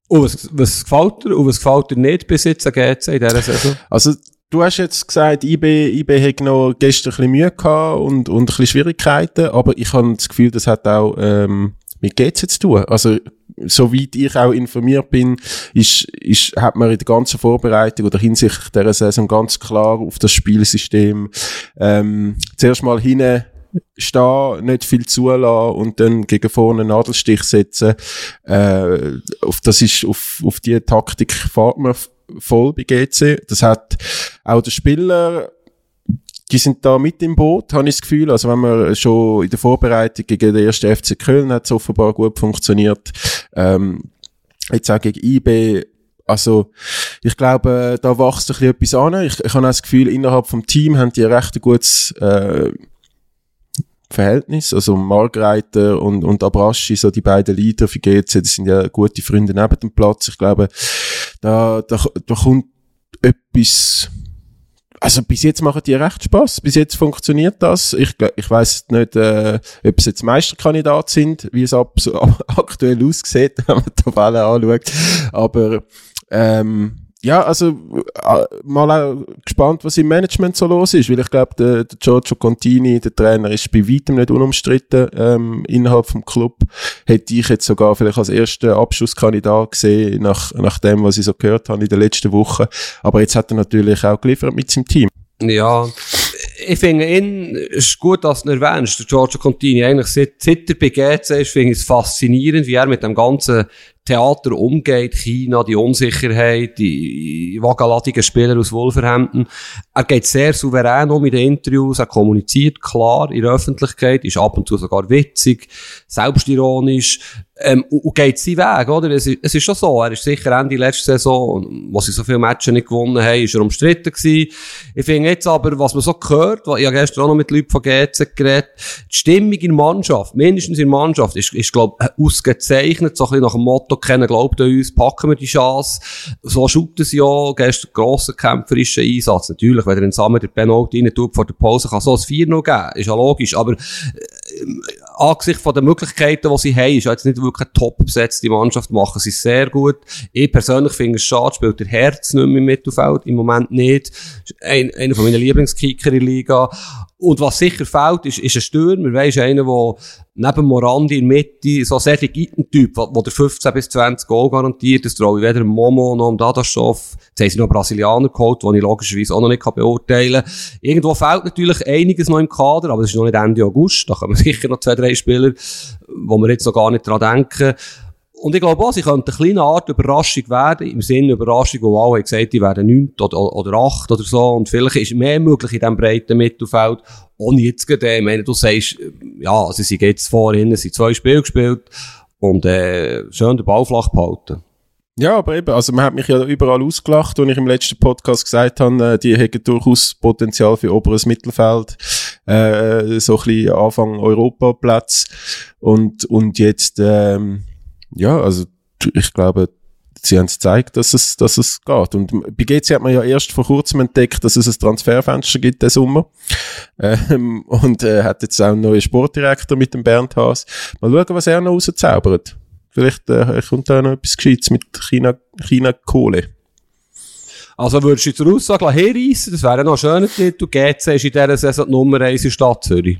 Und was, was gefällt dir und was gefällt dir nicht bis jetzt an GC in dieser Saison? Also, du hast jetzt gesagt, IB, IB hat noch gestern ein bisschen Mühe gehabt und, und ein bisschen Schwierigkeiten, aber ich habe das Gefühl, das hat auch ähm, mit GC zu tun. Also, soweit ich auch informiert bin, ist, ist, hat man in der ganzen Vorbereitung oder hinsichtlich dieser Saison ganz klar auf das Spielsystem ähm, zuerst mal hinten stehen, nicht viel zulassen und dann gegen vorne einen Nadelstich setzen. Äh, auf, das ist, auf, auf die Taktik fährt man voll bei GC. Das hat auch der Spieler die sind da mit im Boot, habe ich das Gefühl. Also wenn man schon in der Vorbereitung gegen den ersten FC Köln hat es offenbar gut funktioniert. Ähm, jetzt auch gegen IB also, ich glaube, da wächst ein bisschen etwas an. Ich, ich habe auch das Gefühl, innerhalb vom Team haben die ein recht gutes, äh, Verhältnis. Also, Margreiter und, und Abraschi, so die beiden Leader für GC, das sind ja gute Freunde neben dem Platz. Ich glaube, da, da, da kommt etwas, also bis jetzt machen die recht Spaß. Bis jetzt funktioniert das. Ich, ich weiß nicht, äh, ob es jetzt Meisterkandidat sind, wie es ab, aktuell aussieht, wenn man die Tabelle anschaut. Aber ähm, ja, also äh, mal auch gespannt, was im Management so los ist, weil ich glaube, der, der Giorgio Contini, der Trainer, ist bei weitem nicht unumstritten ähm, innerhalb vom Club. Hätte ich jetzt sogar vielleicht als erster Abschlusskandidat gesehen, nach, nach dem, was ich so gehört habe in den letzten Wochen. Aber jetzt hat er natürlich auch geliefert mit seinem Team. Ja, ich finde ihn, es ist gut, dass du ihn erwähnst, der Giorgio Contini. Eigentlich seit, seit er bei GC ist, finde ich es faszinierend, wie er mit dem ganzen Theater umgeht, China, die Unsicherheit, die wagaladigen Spieler aus Wolverhampton. Er geht sehr souverän um in den Interviews, er kommuniziert klar in der Öffentlichkeit, ist ab und zu sogar witzig, selbstironisch, ähm, und, und geht seinen Weg, oder? Es ist, es ist schon so, er ist sicher Ende letzte Saison, wo sie so viele Matches nicht gewonnen haben, ist er umstritten gewesen. Ich finde jetzt aber, was man so gehört, ich habe gestern auch noch mit Leuten von GC geredet, die Stimmung in der Mannschaft, mindestens in der Mannschaft, ist, ist glaube ich, ausgezeichnet, so ein bisschen nach dem Motto, keiner glaubt an uns, packen wir die Chance. So shooten sie ja, gestern grossen kämpferischen Einsatz. Natürlich, wenn er in Sammer der Penalty rein tut vor der Pause, kann so ein 4-0 geben, ist ja logisch, aber, äh, angesichts von den Möglichkeiten, die sie haben, ist ja jetzt nicht wirklich eine top besetzte Mannschaft, machen sie sehr gut. Ich persönlich finde es schade, spielt der Herz nicht mehr im Mittelfeld, im Moment nicht. Ein, einer von meinen Lieblingskicker in der Liga. Und was sicher fehlt, ist, ist ein Stürmer, weisst, einer, der neben Morandi in Mitte, so sehr Typ, wo, wo der 15 bis 20 Goal garantiert, das traue ich weder Momo noch Dadaschow. Jetzt haben sie noch Brasilianer geholt, die ich logischerweise auch noch nicht beurteilen kann. Irgendwo fehlt natürlich einiges noch im Kader, aber es ist noch nicht Ende August. Da kommen sicher noch zwei, drei Spieler, wo wir jetzt noch gar nicht dran denken. Und ich glaube auch, sie könnte eine kleine Art Überraschung werden, im Sinne Überraschung, wo alle gesagt die werden 9 oder, oder 8 oder so. Und vielleicht ist mehr möglich in diesem breiten Mittelfeld. Ohne jetzt gerade, ich meine, du sagst, ja, sie sind jetzt vorhin, sie zwei Spiele gespielt und äh, schön den Ball flach behalten. Ja, aber eben, also man hat mich ja überall ausgelacht, und ich im letzten Podcast gesagt habe, äh, die hätten durchaus Potenzial für oberes Mittelfeld, äh, so ein bisschen Anfang Europaplatz und, und jetzt, ähm, ja, also ich glaube, sie haben gezeigt, dass es, dass es geht. Und bei GC hat man ja erst vor kurzem entdeckt, dass es ein Transferfenster gibt den Sommer. Ähm, und äh, hat jetzt auch einen neuen Sportdirektor mit dem Bernd Haas. Mal schauen, was er noch rauszaubert. Vielleicht äh, kommt da noch etwas Gescheites mit China, China Kohle. Also würdest du zur Aussage herreissen, das wäre noch ein schöner Titel. GC ist in dieser Saison die Nummer 1 in Stadt Zürich.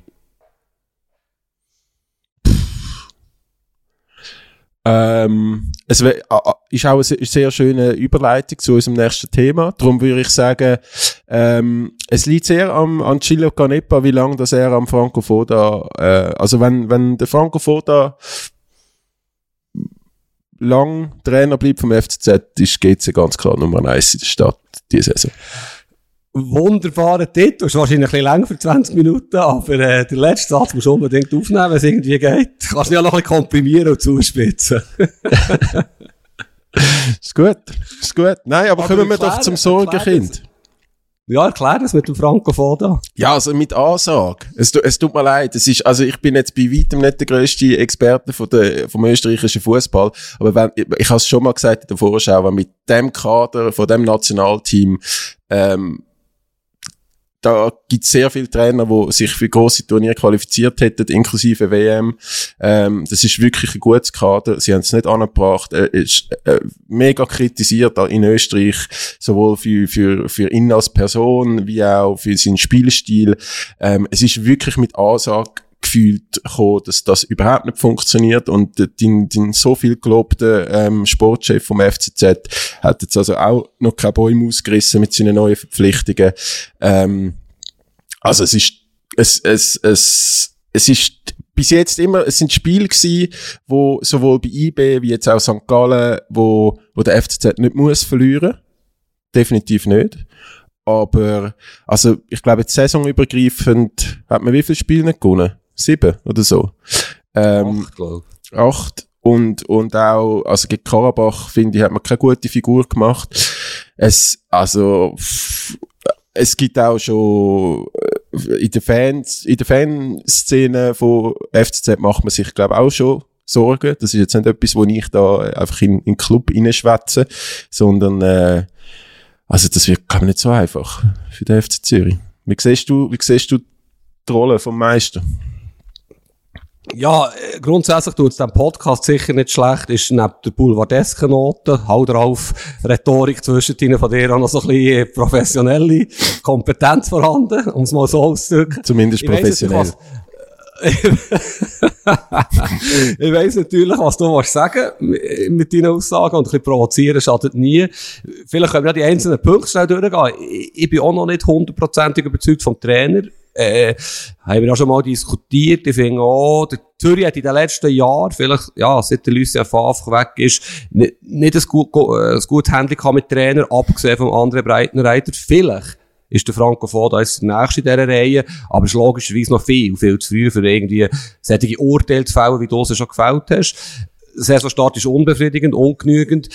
Ähm, es ist auch eine se- sehr schöne Überleitung zu unserem nächsten Thema. Darum würde ich sagen, ähm, es liegt sehr am, an Gillo Canepa, wie lange das er am Franco Foda, äh, also wenn, wenn der Franco Foda lang Trainer bleibt vom FCZ, ist GC ganz klar Nummer 1 in der Stadt diese Saison. Wunderbarer Titel. Ist wahrscheinlich ein bisschen länger für 20 Minuten, aber äh, der letzte Satz musst du unbedingt aufnehmen, wenn es irgendwie geht. Kannst du ja noch ein bisschen komprimieren und zuspitzen. Ist gut, ist gut. Nein, aber, Aber kommen wir doch zum Sorgenkind. Ja, erklär das mit dem Franco Foda. Ja, also mit Ansage. Es, es tut mir leid. Es ist, also ich bin jetzt bei weitem nicht der grösste Experte von der, vom österreichischen Fußball. Aber wenn, ich, ich habe es schon mal gesagt in der Vorschau, wenn mit dem Kader von dem Nationalteam, ähm, da gibt es sehr viele Trainer, die sich für grosse Turniere qualifiziert hätten, inklusive WM. Ähm, das ist wirklich ein gutes Kader. Sie haben es nicht angebracht. Er ist äh, mega kritisiert in Österreich, sowohl für, für, für ihn als Person, wie auch für seinen Spielstil. Ähm, es ist wirklich mit Ansage gefühlt gekommen, dass das überhaupt nicht funktioniert und den, den so viel gelobten ähm, Sportchef vom FCZ hat jetzt also auch noch keine Bäume ausgerissen mit seinen neuen Verpflichtungen. Ähm, also es ist es, es, es, es ist bis jetzt immer, es sind Spiele gewesen, wo sowohl bei IB wie jetzt auch St. Gallen, wo, wo der FCZ nicht muss verlieren. Definitiv nicht. Aber, also, ich glaube, jetzt saisonübergreifend hat man wie viele Spiele nicht gewonnen? Sieben oder so. Ähm, Acht, glaub. acht. Und und auch also gegen Karabach finde ich hat man keine gute Figur gemacht. Es also es gibt auch schon äh, in der Fans in der Fanszene von FCZ macht man sich glaube auch schon Sorgen. Das ist jetzt nicht etwas wo ich da einfach in, in den Club reinschwätze sondern äh, also das wird glaube ich nicht so einfach für den FC Zürich. Wie siehst du wie siehst du die Rolle vom Meister Ja, äh, grundsätzlich tut es dem Podcast sicher nicht schlecht, ist neben der boulevardesken Note, hau drauf, Rhetorik zwischen von dir auch noch so ein bisschen äh, professionelle Kompetenz vorhanden, um es mal so auszudrücken. zumindest Ich weiss jetzt professionell ich weiss natürlich, was du willst sagen mit deinen Aussagen und ein bisschen provozieren schadet nie. Vielleicht können wir ja die einzelnen Punkte schnell durchgehen. Ich, ich bin auch noch nicht hundertprozentig überzeugt vom Trainer. Äh, haben wir auch schon mal diskutiert. Ich finde auch, der Zürich hat in den letzten Jahren, vielleicht, ja, seit der Lucien Favre weg ist, nicht, nicht ein, gut, äh, ein gutes gehabt mit Trainer, abgesehen vom anderen Breitenreiter. Vielleicht ist der Franco Foda jetzt der Nächste in dieser Reihe, aber es ist logischerweise noch viel, viel zu früh für irgendwie solche Urteile zu fällen, wie du es schon gefällt hast. Saisonstart ist unbefriedigend, ungenügend.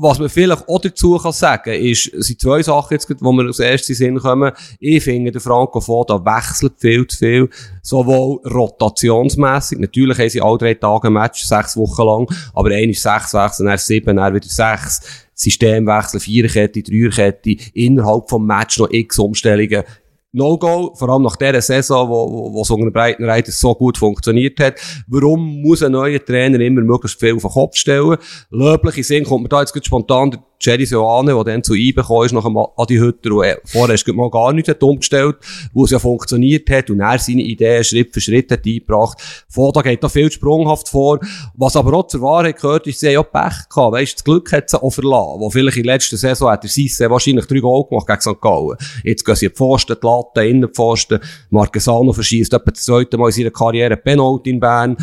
Was man vielleicht auch dazu kann sagen, ist, sind zwei Sachen jetzt, wo wir als erstes in den Sinn kommen. Ich finde, der Franco Foda wechselt viel zu viel. Sowohl rotationsmässig. Natürlich haben sie alle drei Tage ein Match, sechs Wochen lang. Aber einer ist sechs wechseln, dann sieben, dann wieder sechs. Systemwechsel, Viererkette, Dreierkette, innerhalb vom Match noch x Umstellungen. No-Go, vor allem nach dieser Saison, wo, wo, wo so unter Breitenreiter so gut funktioniert hat. Warum muss ein neuer Trainer immer möglichst viel auf den Kopf stellen? Löblich in Sinn kommt mir da jetzt spontan der Jerry Sioane, der dann zu ihm gekommen ist, nach dem Adi Hütter, und er vorher erst mal gar nichts hat umgestellt, wo es ja funktioniert hat und er seine Ideen Schritt für Schritt hat eingebracht. Vorda geht da viel sprunghaft vor. Was aber auch zur Wahrheit gehört, ist, sie haben ja Pech gehabt. Weisst, das Glück hat sie auch verlassen. Wo vielleicht in der letzten Saison hat der Sisse wahrscheinlich drei Goal gemacht gegen St. Gallen. Jetzt gehen sie in die Pfosten, die Latte, Innenpfosten. Marquesano verschießt etwa das zweite Mal in seiner Karriere Penalty in Bern.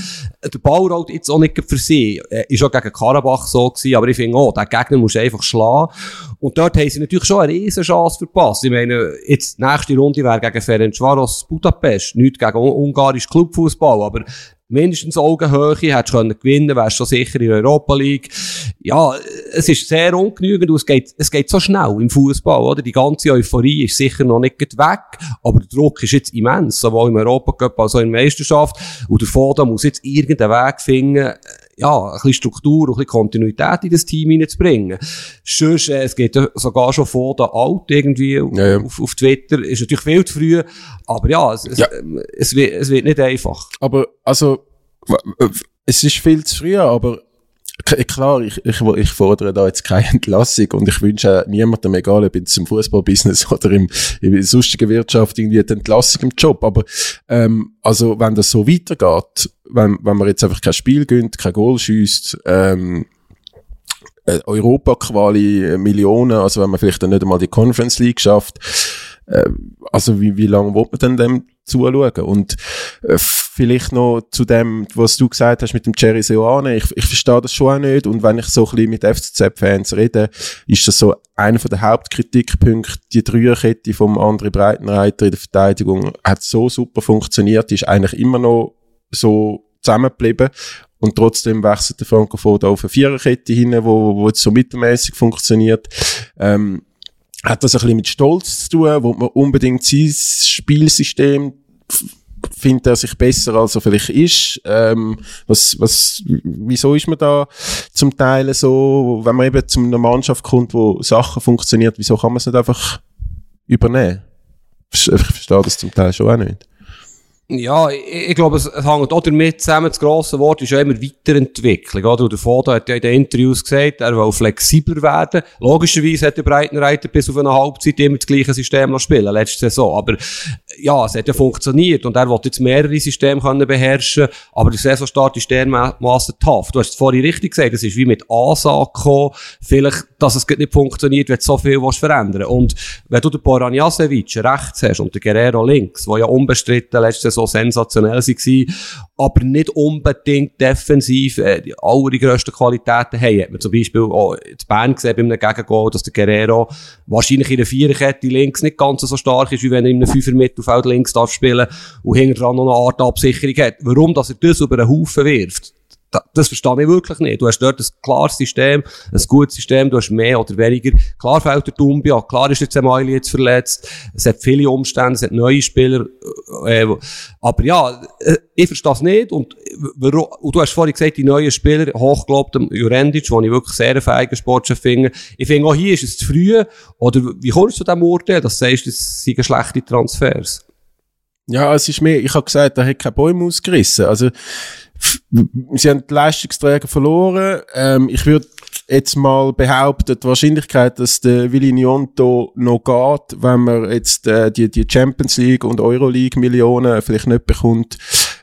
Der Ball rollt jetzt auch nicht für sie. Er ist auch gegen Karabach so gewesen, aber ich finde auch, der Gegner muss einfach schlagen. Und dort haben sie natürlich schon eine riesen Chance verpasst. Ich meine, jetzt, nächste Runde wäre gegen Ferencvaros Budapest. Nicht gegen un ungarisch Clubfußball, aber mindestens Augenhöhe, hättest können gewinnen, wärst schon sicher in der Europa League. Ja, es ist sehr ungenügend und es geht, es geht so schnell im Fußball, oder? Die ganze Euphorie ist sicher noch nicht weg, aber der Druck ist jetzt immens, sowohl im Europacup als auch in der Meisterschaft. Und der Foda muss jetzt irgendeinen Weg finden, ja, ein bisschen Struktur und ein bisschen Kontinuität in das Team hineinzubringen. Sonst, äh, es geht ja sogar schon vor der Alt irgendwie auf, Ja, ja. auf, auf Twitter. Ist natürlich viel zu früh, aber ja, es, es, ähm, es, wird, es wird nicht einfach. Aber, also, es ist viel zu früh, aber klar, ich, ich, ich fordere da jetzt keine Entlassung und ich wünsche niemandem, egal ob jetzt im Fußballbusiness oder im, in sonstigen Wirtschaft, irgendwie eine Entlassung im Job. Aber ähm, also wenn das so weitergeht, wenn, wenn man jetzt einfach kein Spiel gönnt, kein Goal schießt, ähm, äh, Europa-Quali, äh, Millionen, also wenn man vielleicht dann nicht einmal die Conference League schafft, äh, also wie, wie lange wird man denn dem zuschauen? Und äh, vielleicht noch zu dem, was du gesagt hast mit dem Jerry Seoane, ich, ich verstehe das schon auch nicht und wenn ich so ein bisschen mit FCZ-Fans rede, ist das so einer der Hauptkritikpunkte, die Dreierkette vom André Breitenreiter in der Verteidigung hat so super funktioniert, ist eigentlich immer noch so zusammengeblieben und trotzdem wechselt der Franco da auf eine Viererkette hin, wo, wo jetzt so mittelmäßig funktioniert. Ähm, hat das ein bisschen mit Stolz zu tun, wo man unbedingt sein Spielsystem findet er sich besser, als er vielleicht ist. Ähm, was, was, wieso ist man da zum Teil so, wenn man eben zu einer Mannschaft kommt, wo Sachen funktioniert, wieso kann man es nicht einfach übernehmen? Ich verstehe das zum Teil schon auch nicht. Ja, ich, ich glaube, es, es hängt auch damit zusammen, das grosse Wort ist ja immer Weiterentwicklung, oder? Der Foto hat ja in den Interviews gesagt, er will flexibler werden. Logischerweise hat der Breitenreiter bis auf eine Halbzeit immer das gleiche System spielen, letzte Saison. Aber, ja, es hat ja funktioniert und er wollte jetzt mehrere Systeme können beherrschen, aber der Saisonstart ist dermaßen tough. Du hast es vorhin richtig gesagt, es ist wie mit Ansage gekommen, vielleicht, dass es nicht funktioniert, wenn du so viel was verändern Und wenn du den Boranjasevic rechts hast und den Guerrero links, wo ja unbestritten letzte so sensationell waren, aber nicht unbedingt defensiv äh, die allergrössten Qualitäten haben. Hat man zum Beispiel auch in Bern gesehen bei einem Gegengol, dass der Guerrero wahrscheinlich in der Viererkette links nicht ganz so stark ist, wie wenn er in einem Fünfer-Mittelfeld links darf spielen und hinter dran noch eine Art Absicherung hat. Warum, dass er das über einen Haufen wirft? Das verstehe ich wirklich nicht. Du hast dort ein klares System, ein gutes System, du hast mehr oder weniger. Klar fällt der Dumbia, klar ist jetzt Emaili jetzt verletzt, es hat viele Umstände, es hat neue Spieler, äh, aber ja, äh, ich verstehe es nicht und, und du hast vorhin gesagt, die neuen Spieler, hochgelobt Jurendic, den ich wirklich sehr feigen Sportchef finde. Ich finde auch hier ist es zu früh, oder wie kommst du zu dem Urteil, dass du sagst, das sind schlechte Transfers? Ja, es ist mehr, ich habe gesagt, er hat keine Bäume ausgerissen, also, sie haben die Leistungsträger verloren. Ähm, ich würde jetzt mal behaupten, die Wahrscheinlichkeit, dass der Willi Nyonto noch geht, wenn man jetzt äh, die, die Champions League und Euroleague Millionen vielleicht nicht bekommt,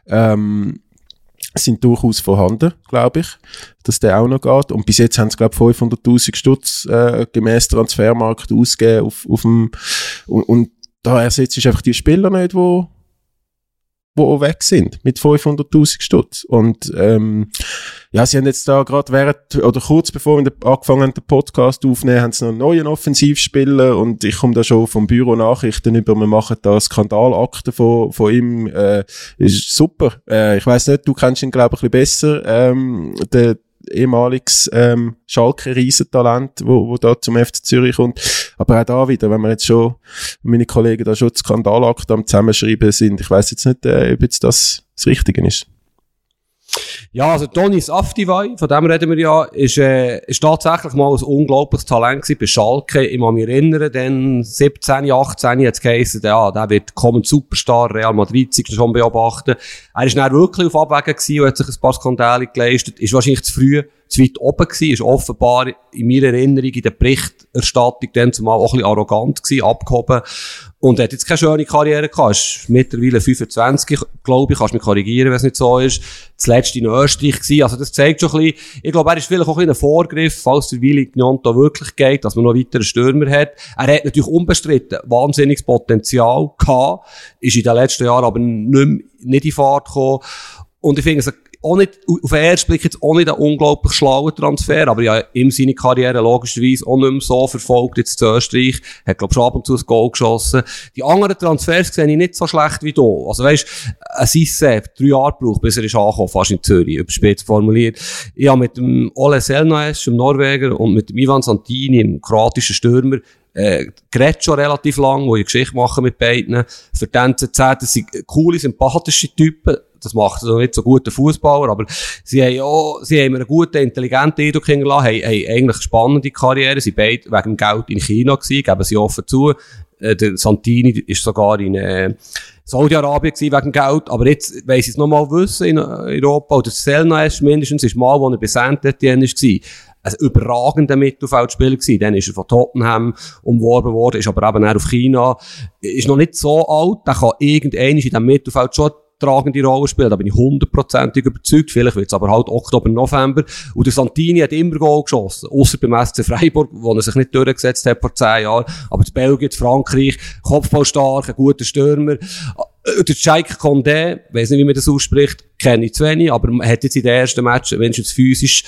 ähm, sind durchaus vorhanden, glaube ich, dass der auch noch geht. Und bis jetzt haben sie, glaube ich, 500'000 Stutz äh, gemäß Transfermarkt ausgegeben auf, auf dem, und, und da ersetzt ist einfach die Spieler nicht, die die auch weg sind, mit 500.000 Stutz. Und ähm, ja, sie haben jetzt da gerade während, oder kurz bevor wir angefangen haben, den Podcast aufnehmen, haben sie noch einen neuen Offensivspieler und ich komme da schon vom Büro Nachrichten über, wir machen da Skandalakte von, von ihm, äh, ist super. Äh, ich weiß nicht, du kennst ihn, glaube ich, ein bisschen besser, ähm, der, ehemaliges ähm, Schalke Riesentalent, wo, wo da zum FC Zürich kommt. Aber auch da wieder, wenn wir jetzt schon, meine Kollegen da schon Skandalakt am Zusammenschreiben sind, ich weiß jetzt nicht, äh, ob jetzt das das Richtige ist. Ja, also Tonis Aftivai, von dem reden wir ja, ist, äh, ist tatsächlich mal ein unglaubliches Talent gewesen bei Schalke. Ich kann mich erinnern, dann 17, 18 hat es geheißen, ja, der wird kommen Superstar, Real Madrid, sich schon beobachten. Er ist dann wirklich auf Abwägen gewesen und hat sich ein paar Skandale geleistet, ist wahrscheinlich zu früh zu weit oben gewesen, ist offenbar in meiner Erinnerung in der Berichterstattung dann zumal auch ein bisschen arrogant gewesen, abgehoben und hat jetzt keine schöne Karriere gehabt. Ist mittlerweile 25, glaube ich, kannst mich korrigieren, wenn es nicht so ist. Zuletzt in Österreich gewesen. Also das zeigt schon ein bisschen, ich glaube, er ist vielleicht auch ein, bisschen ein Vorgriff, falls der Willi Gnonto wirklich geht, dass man noch weitere Stürmer hat. Er hat natürlich unbestritten wahnsinniges Potenzial gehabt, ist in den letzten Jahren aber nicht, nicht in Fahrt gekommen. Und ich finde es auch nicht, auf den ersten Blick jetzt auch nicht ein unglaublich schlauer Transfer, aber ja, ihm seine Karriere logischerweise auch nicht mehr so verfolgt jetzt in Österreich. Hat, glaub schon ab und zu ein Goal geschossen. Die anderen Transfers sehe ich nicht so schlecht wie du. Also weisst, ein Sisse drei Jahre braucht, bis er ist angekommen, fast in Zürich, überspitzt formuliert. Habe mit dem Ole Selnaes, dem Norweger, und mit dem Ivan Santini, dem kroatischen Stürmer, äh, geredet schon relativ lang, wo ich Geschichte machen mit beiden. Für die NZZ, das sind coole, sympathische Typen das macht also nicht so guten Fußballer, aber sie haben auch, sie haben einen guten, intelligenten Eindruck hingelassen, haben, haben eigentlich spannende Karriere, sie beide wegen Geld in China gewesen, geben sie offen zu. Äh, der Santini ist sogar in, äh, Saudi-Arabien gewesen wegen Geld, aber jetzt weiss ich es nochmal wissen in Europa, oder Selna ist mindestens, ist mal, wo er bei Saint-Etienne war, ein überragender Mittelfeldspieler gewesen. Dann ist er von Tottenham umworben worden, ist aber eben auch auf China. Ist noch nicht so alt, der kann irgendwann in diesem Mittelfeld schon tragende Rolle spielen. Da bin ich hundertprozentig überzeugt. Vielleicht wird es aber halt Oktober, November. Und der Santini hat immer Goal geschossen. Außer beim SC Freiburg, wo er sich nicht durchgesetzt hat vor zehn Jahren. Aber in Belgien, in Frankreich, Kopfballstark, ein guter Stürmer. Äh, der Scheik Condé, weiss nicht, wie man das ausspricht, kenne ich zu wenig, aber er hat jetzt in den ersten Matchen, wenn jetzt physisch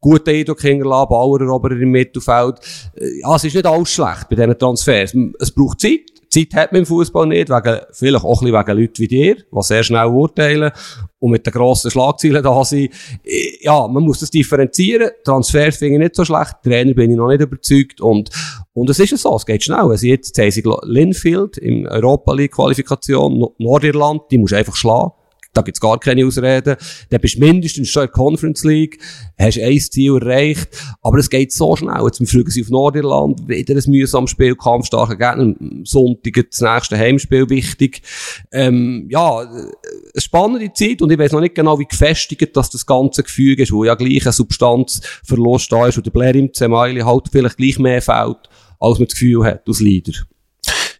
guten Eindruck hinterlassen, Bauereroberer im Mittelfeld. Äh, ja, es ist nicht alles schlecht bei diesen Transfers. Es braucht Zeit. Zeit hat man im Fußball nicht, wegen, vielleicht auch ein bisschen wegen Leuten wie dir, die sehr schnell urteilen und mit den grossen Schlagzeilen da sind. Ja, man muss das differenzieren. Transfers finde ich nicht so schlecht. Trainer bin ich noch nicht überzeugt. Und, und es ist ja so, es geht schnell. Also jetzt, jetzt haben sie Linfield im Europa League Qualifikation, Nordirland, die muss einfach schlagen da gibt's gar keine Ausreden. Dann bist du mindestens schon in der Conference League, hast ein Ziel erreicht, aber es geht so schnell. Jetzt fliegen sie auf Nordirland, wieder ein mühsames Spiel, kampfstarker Gegner, Sonntag das nächste Heimspiel wichtig. Ähm, ja, eine spannende Zeit und ich weiß noch nicht genau, wie gefestigt das, das ganze Gefüge ist, wo ja gleich ein Substanzverlust da ist und der Blair im Zemaili halt vielleicht gleich mehr fällt, als man das Gefühl hat, aus Leader.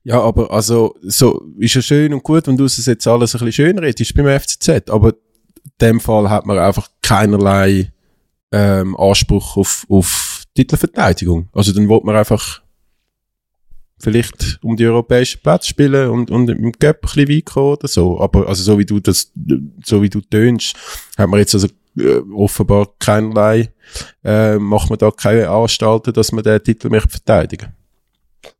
Ja, aber also, so, ist ja schön und gut, wenn du es jetzt alles ein bisschen schön redest beim FCZ, aber in dem Fall hat man einfach keinerlei ähm, Anspruch auf, auf Titelverteidigung. Also dann wird man einfach vielleicht um die europäischen Plätze spielen und, und im Cup ein bisschen weit oder so. Aber also so wie du das, so wie du tönst, hat man jetzt also äh, offenbar keinerlei, äh, macht man da keine Anstalten, dass man den Titel möchte verteidigen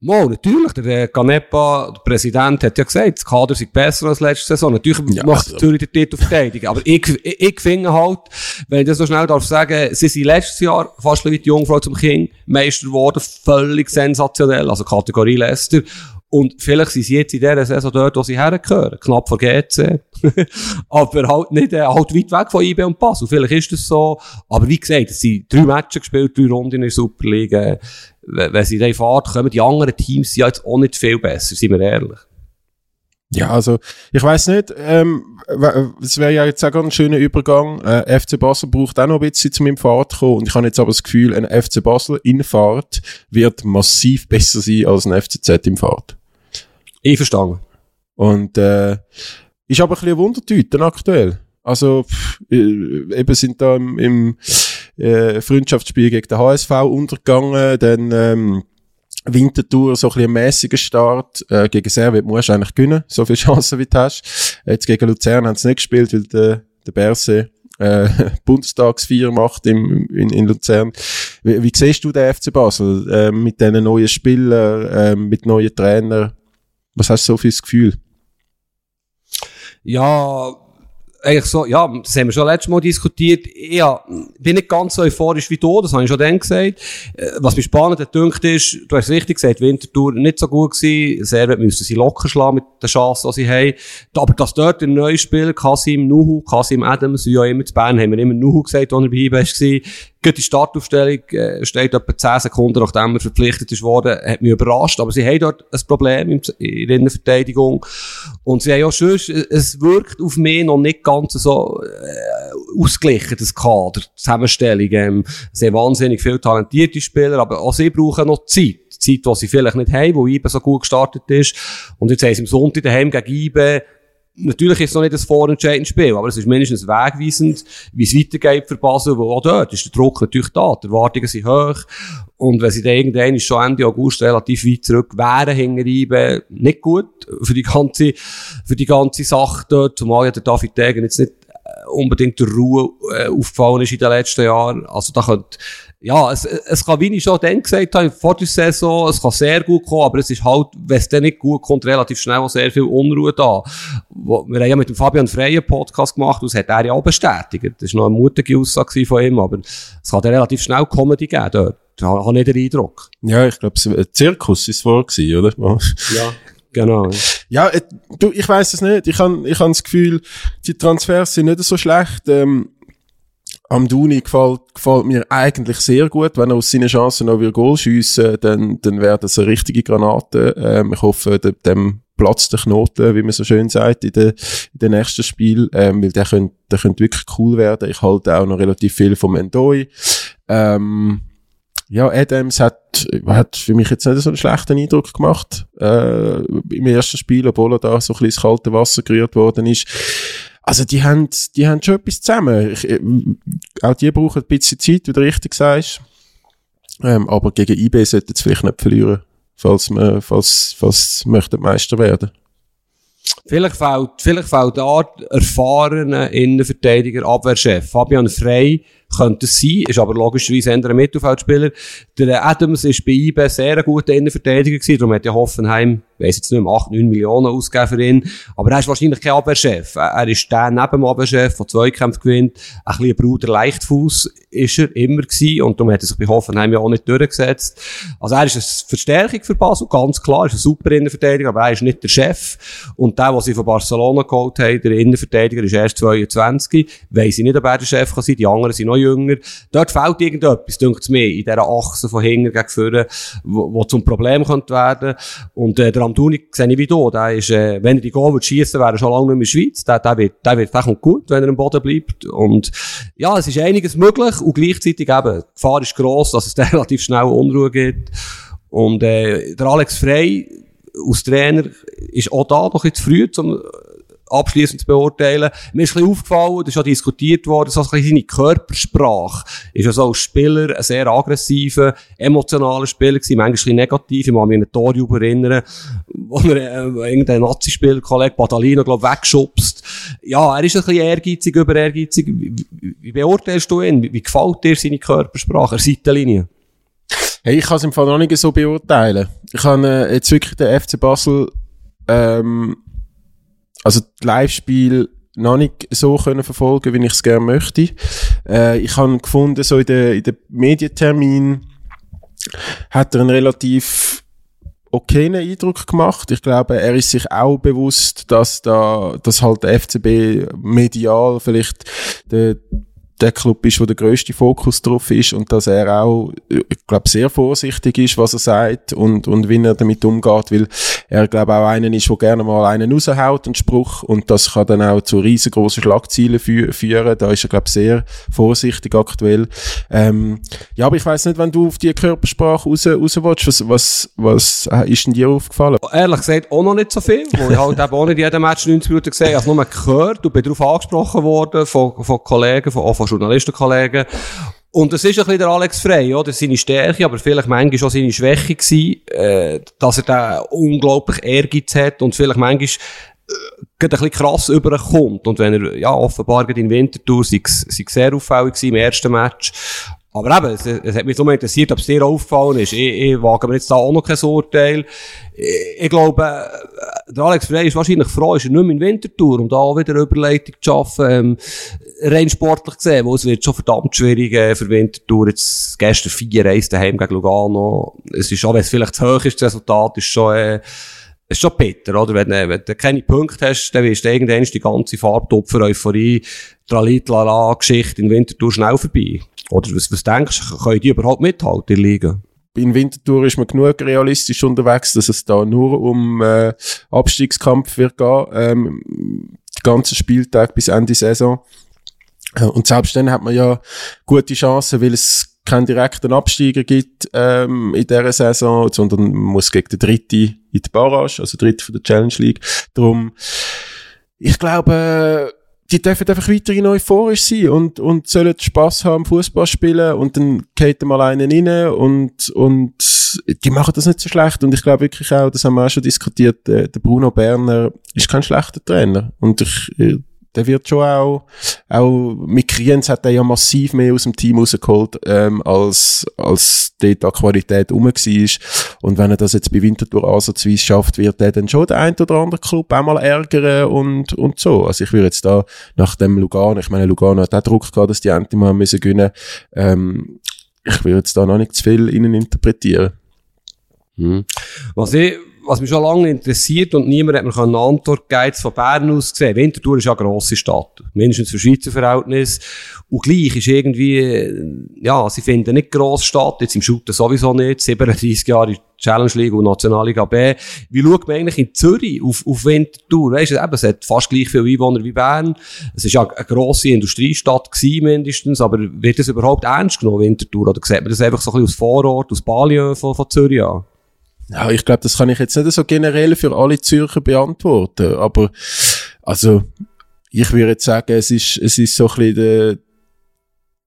Mo, natürlich, der Canepa, der Präsident, hat ja gesagt, das Kader sei besser als letzte Saison. Natürlich ja, macht also. Zürich den Titel verteidigen. Aber ich, ich, ich finde halt, wenn ich das so schnell darf sagen, sie sind letztes Jahr fast wie die Jungfrau zum King Meister geworden, völlig sensationell, also Kategorie Leicester. Und vielleicht sind sie jetzt in dieser Saison dort, wo sie hergehören. Knapp vor GC. aber halt nicht, äh, halt weit weg von IB und Pass. Und vielleicht ist das so. Aber wie gesagt, es sind drei Matches gespielt, drei Runden in der Superliga wenn sie in die Fahrt kommen, die anderen Teams sind jetzt auch nicht viel besser, sind wir ehrlich. Ja, also ich weiß nicht, ähm, es wäre ja jetzt auch ein schöner Übergang. Äh, FC Basel braucht auch noch ein bisschen zu meinem Fahrt kommen und ich habe jetzt aber das Gefühl, ein FC Basel in Fahrt wird massiv besser sein als ein FCZ im Fahrt. Ich verstehe. Und äh, ist aber ein bisschen eine Wundertüte aktuell. Also pff, äh, eben sind da im, im äh, Freundschaftsspiel gegen den HSV untergegangen, dann ähm, Wintertour so ein bisschen mäßiger Start. Äh, gegen Servet musst du eigentlich gewinnen, so viele Chancen wie du hast. Jetzt gegen Luzern haben sie nicht gespielt, weil der, der Berse äh, Bundestagsfeier macht im, in, in Luzern. Wie, wie siehst du den FC Basel äh, mit diesen neuen Spielern, äh, mit neuen Trainern? Was hast du so für das Gefühl? Ja, eigentlich so, ja, das haben wir schon letztes Mal diskutiert. Ich bin nicht ganz so euphorisch wie du, das habe ich schon dann gesagt. Äh, was mich spannend dünkt ist, du hast richtig gesagt, Wintertour nicht so gut gewesen. Servet müssen sie locker schlagen mit den Chancen, die sie haben. Aber dass dort ein neuer Spieler, Kasim Nuhu, Kasim Adams, wie ja immer zu Bern, haben wir immer Nuhu gesagt, als er bei IBE war, die Startaufstellung äh, steht etwa 10 Sekunden, nachdem er verpflichtet ist worden, hat mich überrascht. Aber sie haben dort ein Problem in der Innenverteidigung. Und sie haben auch schon, es wirkt auf mich noch nicht ganz so äh, ausgeglichen, das Kader, die Zusammenstellung. Ähm, sie wahnsinnig viele talentierte Spieler, aber auch sie brauchen noch Zeit. Zeit, die sie vielleicht nicht haben, wo IBE so gut gestartet ist. Und jetzt haben sie am Sonntag daheim gegen IBE natürlich ist es noch nicht das vorentscheidende Spiel, aber es ist mindestens wegweisend, wie es weitergeht für Basel, wo auch dort ist der Druck natürlich da, die Erwartungen sind hoch. Und wenn sie dann irgendwann schon Ende August relativ weit zurück wären, hingereiben, nicht gut für die ganze, für die ganze Sache dort, zumal ja der David Degen jetzt nicht unbedingt der Ruhe äh, aufgefallen ist in den letzten Jahren. Also da könnte ja, es, es kann, wie ich schon dann gesagt habe, vor der Saison, es kann sehr gut kommen, aber es ist halt, wenn es dann nicht gut kommt, relativ schnell auch sehr viel Unruhe da. Wir haben ja mit dem Fabian Freien Podcast gemacht, und das hat er ja auch bestätigt. Das war noch eine mutige Aussage von ihm, aber es kann dann relativ schnell Comedy geben dort. Da habe ich den Eindruck. Ja, ich glaube, ein Zirkus ist es wohl gewesen, oder? Ja. Genau. Ja, äh, du, ich weiß es nicht. Ich habe ich hab das Gefühl, die Transfers sind nicht so schlecht. Ähm, am Duni gefällt, gefällt mir eigentlich sehr gut. Wenn er aus seinen Chancen noch wieder Goal schiessen, dann, dann wäre das eine richtige Granate. Ähm, ich hoffe, dem, dem platzt der Knoten, wie man so schön sagt, in den, in den nächsten Spiel, ähm, weil der könnte, der könnte wirklich cool werden. Ich halte auch noch relativ viel vom Endoi. Ähm, ja, Adams hat, hat für mich jetzt nicht so einen schlechten Eindruck gemacht, äh, im ersten Spiel, obwohl er da so ein bisschen ins kalte Wasser gerührt worden ist. Also, die haben, die haben schon etwas zusammen. Ich, äh, auch die brauchen ein bisschen Zeit, wie du richtig sagst. Ähm, aber gegen IB sollten sie vielleicht nicht verlieren, falls man, falls, falls möchten Meister werden. Vielleicht fällt, vielleicht fällt da erfahrener Innenverteidiger, Abwehrchef Fabian Frey könnte es sein, ist aber logischerweise eher ein Mittelfeldspieler. Der Adams ist bei IB sehr ein guter Innenverteidiger gewesen, darum hat ja Hoffenheim, weiss jetzt nicht mehr, 8, 9 Millionen ausgegeben für ihn. Aber er ist wahrscheinlich kein Abwehrchef. Er ist der neben dem Abwehrchef, der Zweikämpfe gewinnt. Ein bisschen Bruder Leichtfuß ist er immer gewesen und darum hat er sich bei Hoffenheim ja auch nicht durchgesetzt. Also er ist eine Verstärkung für Basel, ganz klar, ist ein super Innenverteidiger, aber er ist nicht der Chef. Und der, was sie von Barcelona geholt haben, der Innenverteidiger, ist erst 22. Weiss ich nicht, ob er der Chef kann sein, die anderen sind noch jünger. Dort fehlt irgendetwas, denkt es mir, in dieser Achse von hinten gegen vorne, wo, wo zum Problem könnte werden. Und äh, der Amtuni sehe ich wie du, der ist, äh, wenn er die Goal würde schiessen, wäre er schon lange nicht mehr in der Schweiz. Der, der wird, der wird, der kommt gut, wenn er am Boden bleibt. Und ja, es ist einiges möglich und gleichzeitig eben, die Gefahr ist gross, dass es relativ schnell Unruhe gibt. Und äh, der Alex Frey, als Trainer, ist auch da noch etwas früh, um abschließend zu beurteilen. Mir ist ein bisschen aufgefallen, das ist schon diskutiert worden, so ein bisschen seine Körpersprache ist ja so als Spieler ein sehr aggressiver, emotionaler Spieler gewesen, manchmal ein bisschen negativ. Ich kann mich an einen Torjubel erinnern, wo er äh, irgendein Nazi-Spieler, Badalino, glaub weggeschubst. Ja, er ist ein bisschen ehrgeizig, über ehrgeizig. Wie, wie, beurteilst du ihn? Wie, wie gefällt dir seine Körpersprache, er Seitenlinie? Hey, ich kann es im Fall noch nicht so beurteilen. Ich habe äh, jetzt wirklich den FC Basel ähm, also Live-Spiel noch nicht so können verfolgen, wie ich es gerne möchte. Äh, ich habe gefunden, so in den, in den Medientermin hat er einen relativ okayen Eindruck gemacht. Ich glaube, er ist sich auch bewusst, dass da, dass halt der FCB medial vielleicht der der Club ist, wo der größte Fokus drauf ist und dass er auch, ich glaube, sehr vorsichtig ist, was er sagt und, und wie er damit umgeht, weil er, glaube auch einen ist, der gerne mal einen raushaut, einen Spruch, und das kann dann auch zu riesengroßen Schlagzielen fü führen. Da ist er, glaube sehr vorsichtig aktuell. Ähm, ja, aber ich weiß nicht, wenn du auf die Körpersprache raus, raus willst, was, was, was ist denn dir aufgefallen? Ehrlich gesagt, auch noch nicht so viel, weil ich halt eben auch nicht jeden Match 90 Minuten gesehen habe. Habe nur gehört und bin darauf angesprochen worden von, von Kollegen, von, auch von Journalistenkollegen. Und das ist ein bisschen der Alex Frey, oder? Seine Stärke, aber vielleicht manchmal auch seine Schwäche gewesen, äh, dass er da unglaublich Ehrgeiz hat und vielleicht manchmal äh, ein bisschen krass überkommt. Und wenn er, ja, offenbar in Winterthur, sei, sei sehr auffällig im ersten Match. Aber eben, es, es hat mich so interessiert, ob es dir aufgefallen ist. Ich, ich wage mir jetzt da auch noch kein Urteil. Ich, ich glaube, äh, der Alex Frey ist wahrscheinlich froh, ist er nicht mehr in Winterthur, um da auch wieder eine Überleitung zu schaffen. Ähm, rein sportlich gesehen, wo es wird schon verdammt schwierig äh, für Winterthur. Jetzt gestern vier Reisen daheim gegen Lugano. Es ist auch, wenn es vielleicht zu hoch ist, das Resultat ist schon, äh, ist schon bitter, oder? Wenn, wenn du keine Punkte hast, dann wirst du irgendwann die ganze Farbtopfer, Euphorie, Tralit-Lala-Geschichte in Winterthur schnell vorbei. Oder was, was denkst du, können die überhaupt mithalten in der Liga? in Winterthur ist man genug realistisch unterwegs, dass es da nur um äh, Abstiegskampf wird gehen, ähm, die ganzen Spieltag bis Ende Saison. Äh, und selbst dann hat man ja gute Chancen, weil es keinen direkten Absteiger gibt ähm, in dieser Saison, sondern muss gegen den Dritte in die Barrage, also Dritte von der Challenge League. Darum, ich glaube, die dürfen einfach weiterhin euphorisch sein und, und sollen Spass haben, Fußball spielen und dann geht mal einen rein und, und die machen das nicht so schlecht und ich glaube wirklich auch, das haben wir auch schon diskutiert, der, der Bruno Berner ist kein schlechter Trainer und ich, der wird schon auch, auch mit Kriens hat er ja massiv mehr aus dem Team rausgeholt, ähm, als, als dort an Qualität rum war. Und wenn er das jetzt bei Winterthur ansatzweise schafft, wird er dann schon den ein oder anderen Club einmal ärgern und, und so. Also ich würde jetzt da nach dem Lugano, ich meine, Lugano hat auch Druck gehabt, dass die endlich mal müssen gewinnen, ähm, ich würde jetzt da noch nicht zu viel innen interpretieren. Hm. Was ich was mich schon lange interessiert und niemand hat mir eine Antwort gegeben, von Bern aus gesehen. Winterthur ist ja eine grosse Stadt. Mindestens für Schweizer Verhältnis. Und gleich ist irgendwie, ja, sie finden nicht gross statt. Jetzt im Shooten sowieso nicht. 37 Jahre Challenge League und Nationalliga B. Wie schaut man eigentlich in Zürich auf, auf Winterthur? Weißt du, eben, es hat fast gleich viele Einwohner wie Bern. Es ist ja eine grosse Industriestadt gewesen, mindestens, aber wird das überhaupt ernst genommen, Winterthur? Oder sieht man das einfach so ein bisschen aus Vorort, aus Balien von, von Zürich an? Ja, ich glaube, das kann ich jetzt nicht so generell für alle Zürcher beantworten, aber also ich würde jetzt sagen, es ist, es ist so ein bisschen der,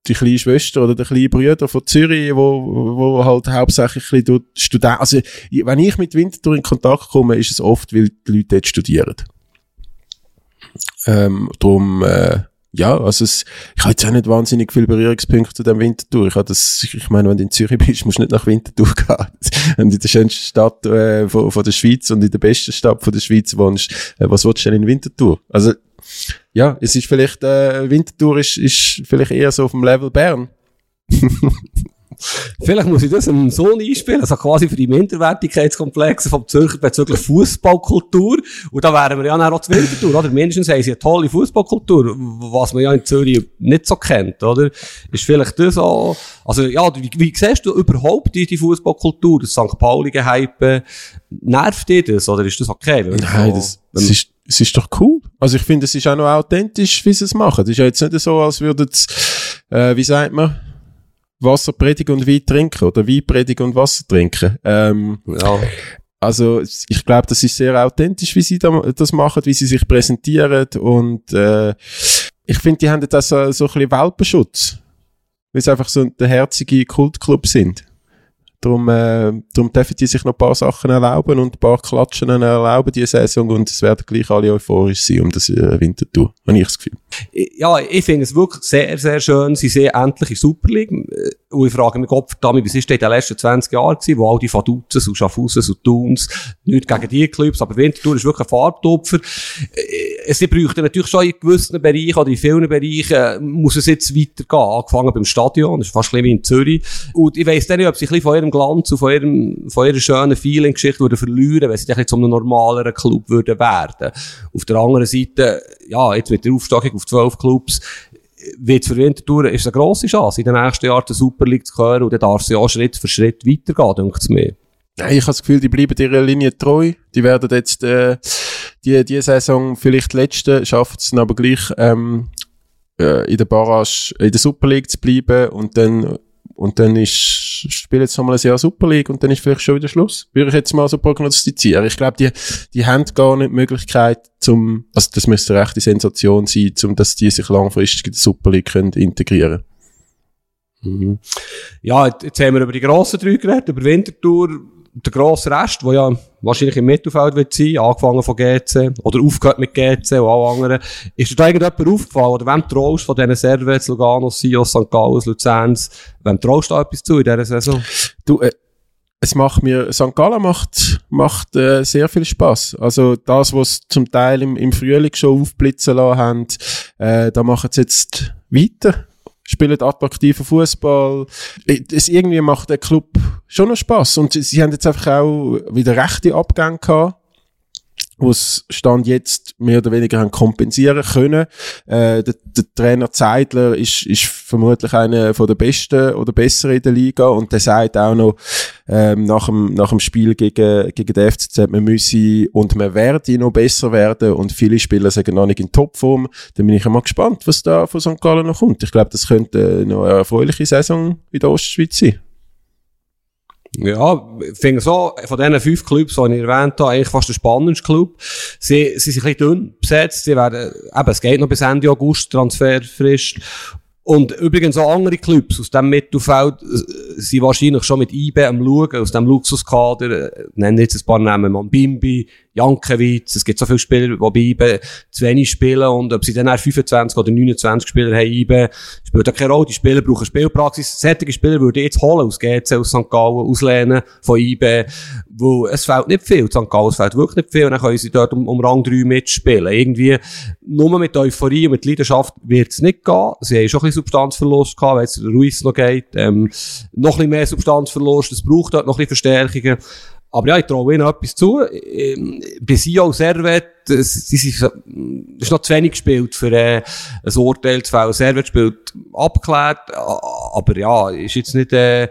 die kleine Schwester oder der kleine Bruder von Zürich, wo, wo halt hauptsächlich ein bisschen Studenten, also wenn ich mit Winterthur in Kontakt komme, ist es oft, weil die Leute dort studieren. Ähm, darum, äh, ja, also es, ich habe jetzt auch nicht wahnsinnig viele Berührungspunkte zu dem Winterthur. Ich das, ich meine, wenn du in Zürich bist, musst du nicht nach Winterthur gehen. Und in der schönsten Stadt äh, von, von der Schweiz und in der besten Stadt von der Schweiz wohnst, äh, was willst du denn in Winterthur? Also, ja, es ist vielleicht, äh, Winterthur ist, ist vielleicht eher so auf dem Level Bern. Vielleicht muss ich das einem Sohn einspielen, also quasi für die Minderwertigkeitskomplexe vom Zürcher bezüglich Fußballkultur. Und da wären wir ja auch zu Winterthur, oder? Mindestens haben sie eine tolle Fußballkultur, was man ja in Zürich nicht so kennt, oder? Ist vielleicht das auch, also ja, wie, wie siehst du überhaupt die, die Fußballkultur, das St. Pauli-Gehype, nervt dir das, oder ist das okay? Nein, so, das, das ist, es ist doch cool. Also ich finde, es ist auch noch authentisch, wie sie es machen. Es ist ja jetzt nicht so, als würde es, äh, wie sagt man, Wasser predigen und Wein trinken oder Wein predigen und Wasser trinken. Ähm, ja. Also ich glaube, das ist sehr authentisch, wie sie das machen, wie sie sich präsentieren und äh, ich finde, die haben jetzt auch so, so ein bisschen Welpenschutz, weil sie einfach so der herzige Kultclub sind. Darum, äh, darum dürfen die sich noch ein paar Sachen erlauben und ein paar Klatschen erlauben diese Saison und es werden gleich alle euphorisch sein um das äh, Wintertour, habe ich das Gefühl. Ja, ich finde es wirklich sehr, sehr schön. Sie sehen endlich in Super League. Und ich frage mich, Gott verdammt, was ist in den letzten 20 Jahren gewesen, wo all die Vaduzes und Schaffhausen und Tuns, nicht gegen die Clubs, aber Wintertour ist wirklich ein Farbtopfer. Äh, sie bräuchten natürlich schon in gewissen Bereichen oder in vielen Bereichen muss es jetzt weitergehen. Angefangen beim Stadion, das ist fast ein bisschen wie in Zürich. Und ich weiss nicht, ob sie ein bisschen von ihrem Glanz und von, ihrem, von ihrer schönen Feeling-Geschichte würden verlieren, wenn sie dann zu einem normaleren Club würden werden. Auf der anderen Seite, ja, jetzt mit der Aufstockung auf zwölf Clubs, wird für Winterthur ist eine grosse Chance, in den nächsten Jahren der Super League zu hören und dann darf sie auch Schritt für Schritt weitergehen, denke ich mir. Ich habe das Gefühl, die bleiben ihrer Linie treu. Die werden jetzt äh, die, die Saison vielleicht letzte, schaffen es aber gleich ähm, äh, in der Barrage, in der Super League zu bleiben und dann und dann ist, spielen jetzt nochmal ein Jahr Super League und dann ist vielleicht schon wieder Schluss. Würde ich jetzt mal so prognostizieren. Ich glaube, die, die haben gar nicht die Möglichkeit zum, also das müsste eine rechte Sensation sein, zum, dass die sich langfristig in der Super League können integrieren mhm. Ja, jetzt haben wir über die grossen drei geredet, über Wintertour, der grosse Rest, der ja wahrscheinlich im Mittelfeld wird sein, angefangen von GC, oder aufgehört mit GC und alle anderen. Ist dir da irgendjemand aufgefallen, oder wem traust von diesen Servets, Lugano, Sios, St. Gallen, Luzerns, wem traust du da etwas zu in dieser Saison? Du, äh, es macht mir, St. Gallen macht, macht äh, sehr viel Spaß. Also das, was zum Teil im, im Frühling schon aufblitzen lassen haben, äh, da machen sie jetzt weiter spielen attraktiven Fußball. Es irgendwie macht der Club schon noch Spaß und sie, sie haben jetzt einfach auch wieder rechte Abgänge gehabt wo es Stand jetzt mehr oder weniger haben kompensieren können. Äh, der, der, Trainer Zeidler ist, ist vermutlich einer von der besten oder besseren in der Liga und der sagt auch noch ähm, nach, dem, nach dem Spiel gegen, gegen den FCZ, man müsse und man werde noch besser werden und viele Spieler sagen noch nicht in Topform. Dann bin ich einmal gespannt, was da von St. Gallen noch kommt. Ich glaube, das könnte noch eine erfreuliche Saison in der Ostschweiz sein. Ja, ich finde so, von diesen fünf Clubs, die ich erwähnt habe, eigentlich fast der spannendste Club. Sie, sie sind ein bisschen dünn besetzt. Sie werden, eben, es geht noch bis Ende August, Transferfrist. Und übrigens auch andere Clubs aus dem Mittelfeld äh, sind wahrscheinlich schon mit IB am Schauen, aus dem Luxuskader, äh, nennen jetzt ein paar Namen, Bimbi, Jankiewicz, es gibt so viele Spieler, die bei IBE zu wenig spielen und ob sie dann 25 oder 29 Spieler haben IBE, spielt auch keine Rolle. Die Spieler brauchen Spielpraxis. Sättige Spieler würde ich jetzt holen aus GC, aus St. Gallen, auslehnen von IBE, wo es fehlt nicht viel. St. Gallen, fehlt wirklich nicht viel und dann können sie dort um, um Rang 3 mitspielen. Irgendwie, nur mit Euphorie und mit Leidenschaft wird es nicht gehen. Sie haben schon ein bisschen Substanzverlust gehabt, wenn es Ruiz noch geht, ähm, noch ein bisschen mehr Substanzverlust, es braucht dort noch ein bisschen Verstärkungen. Aber ja, ich traue ihnen etwas zu. Ähm, bei Sio Servet, es, ist noch zu wenig gespielt für äh, ein Urteil zu fällen. Servet spielt abgeklärt, aber ja, ist jetzt nicht, äh,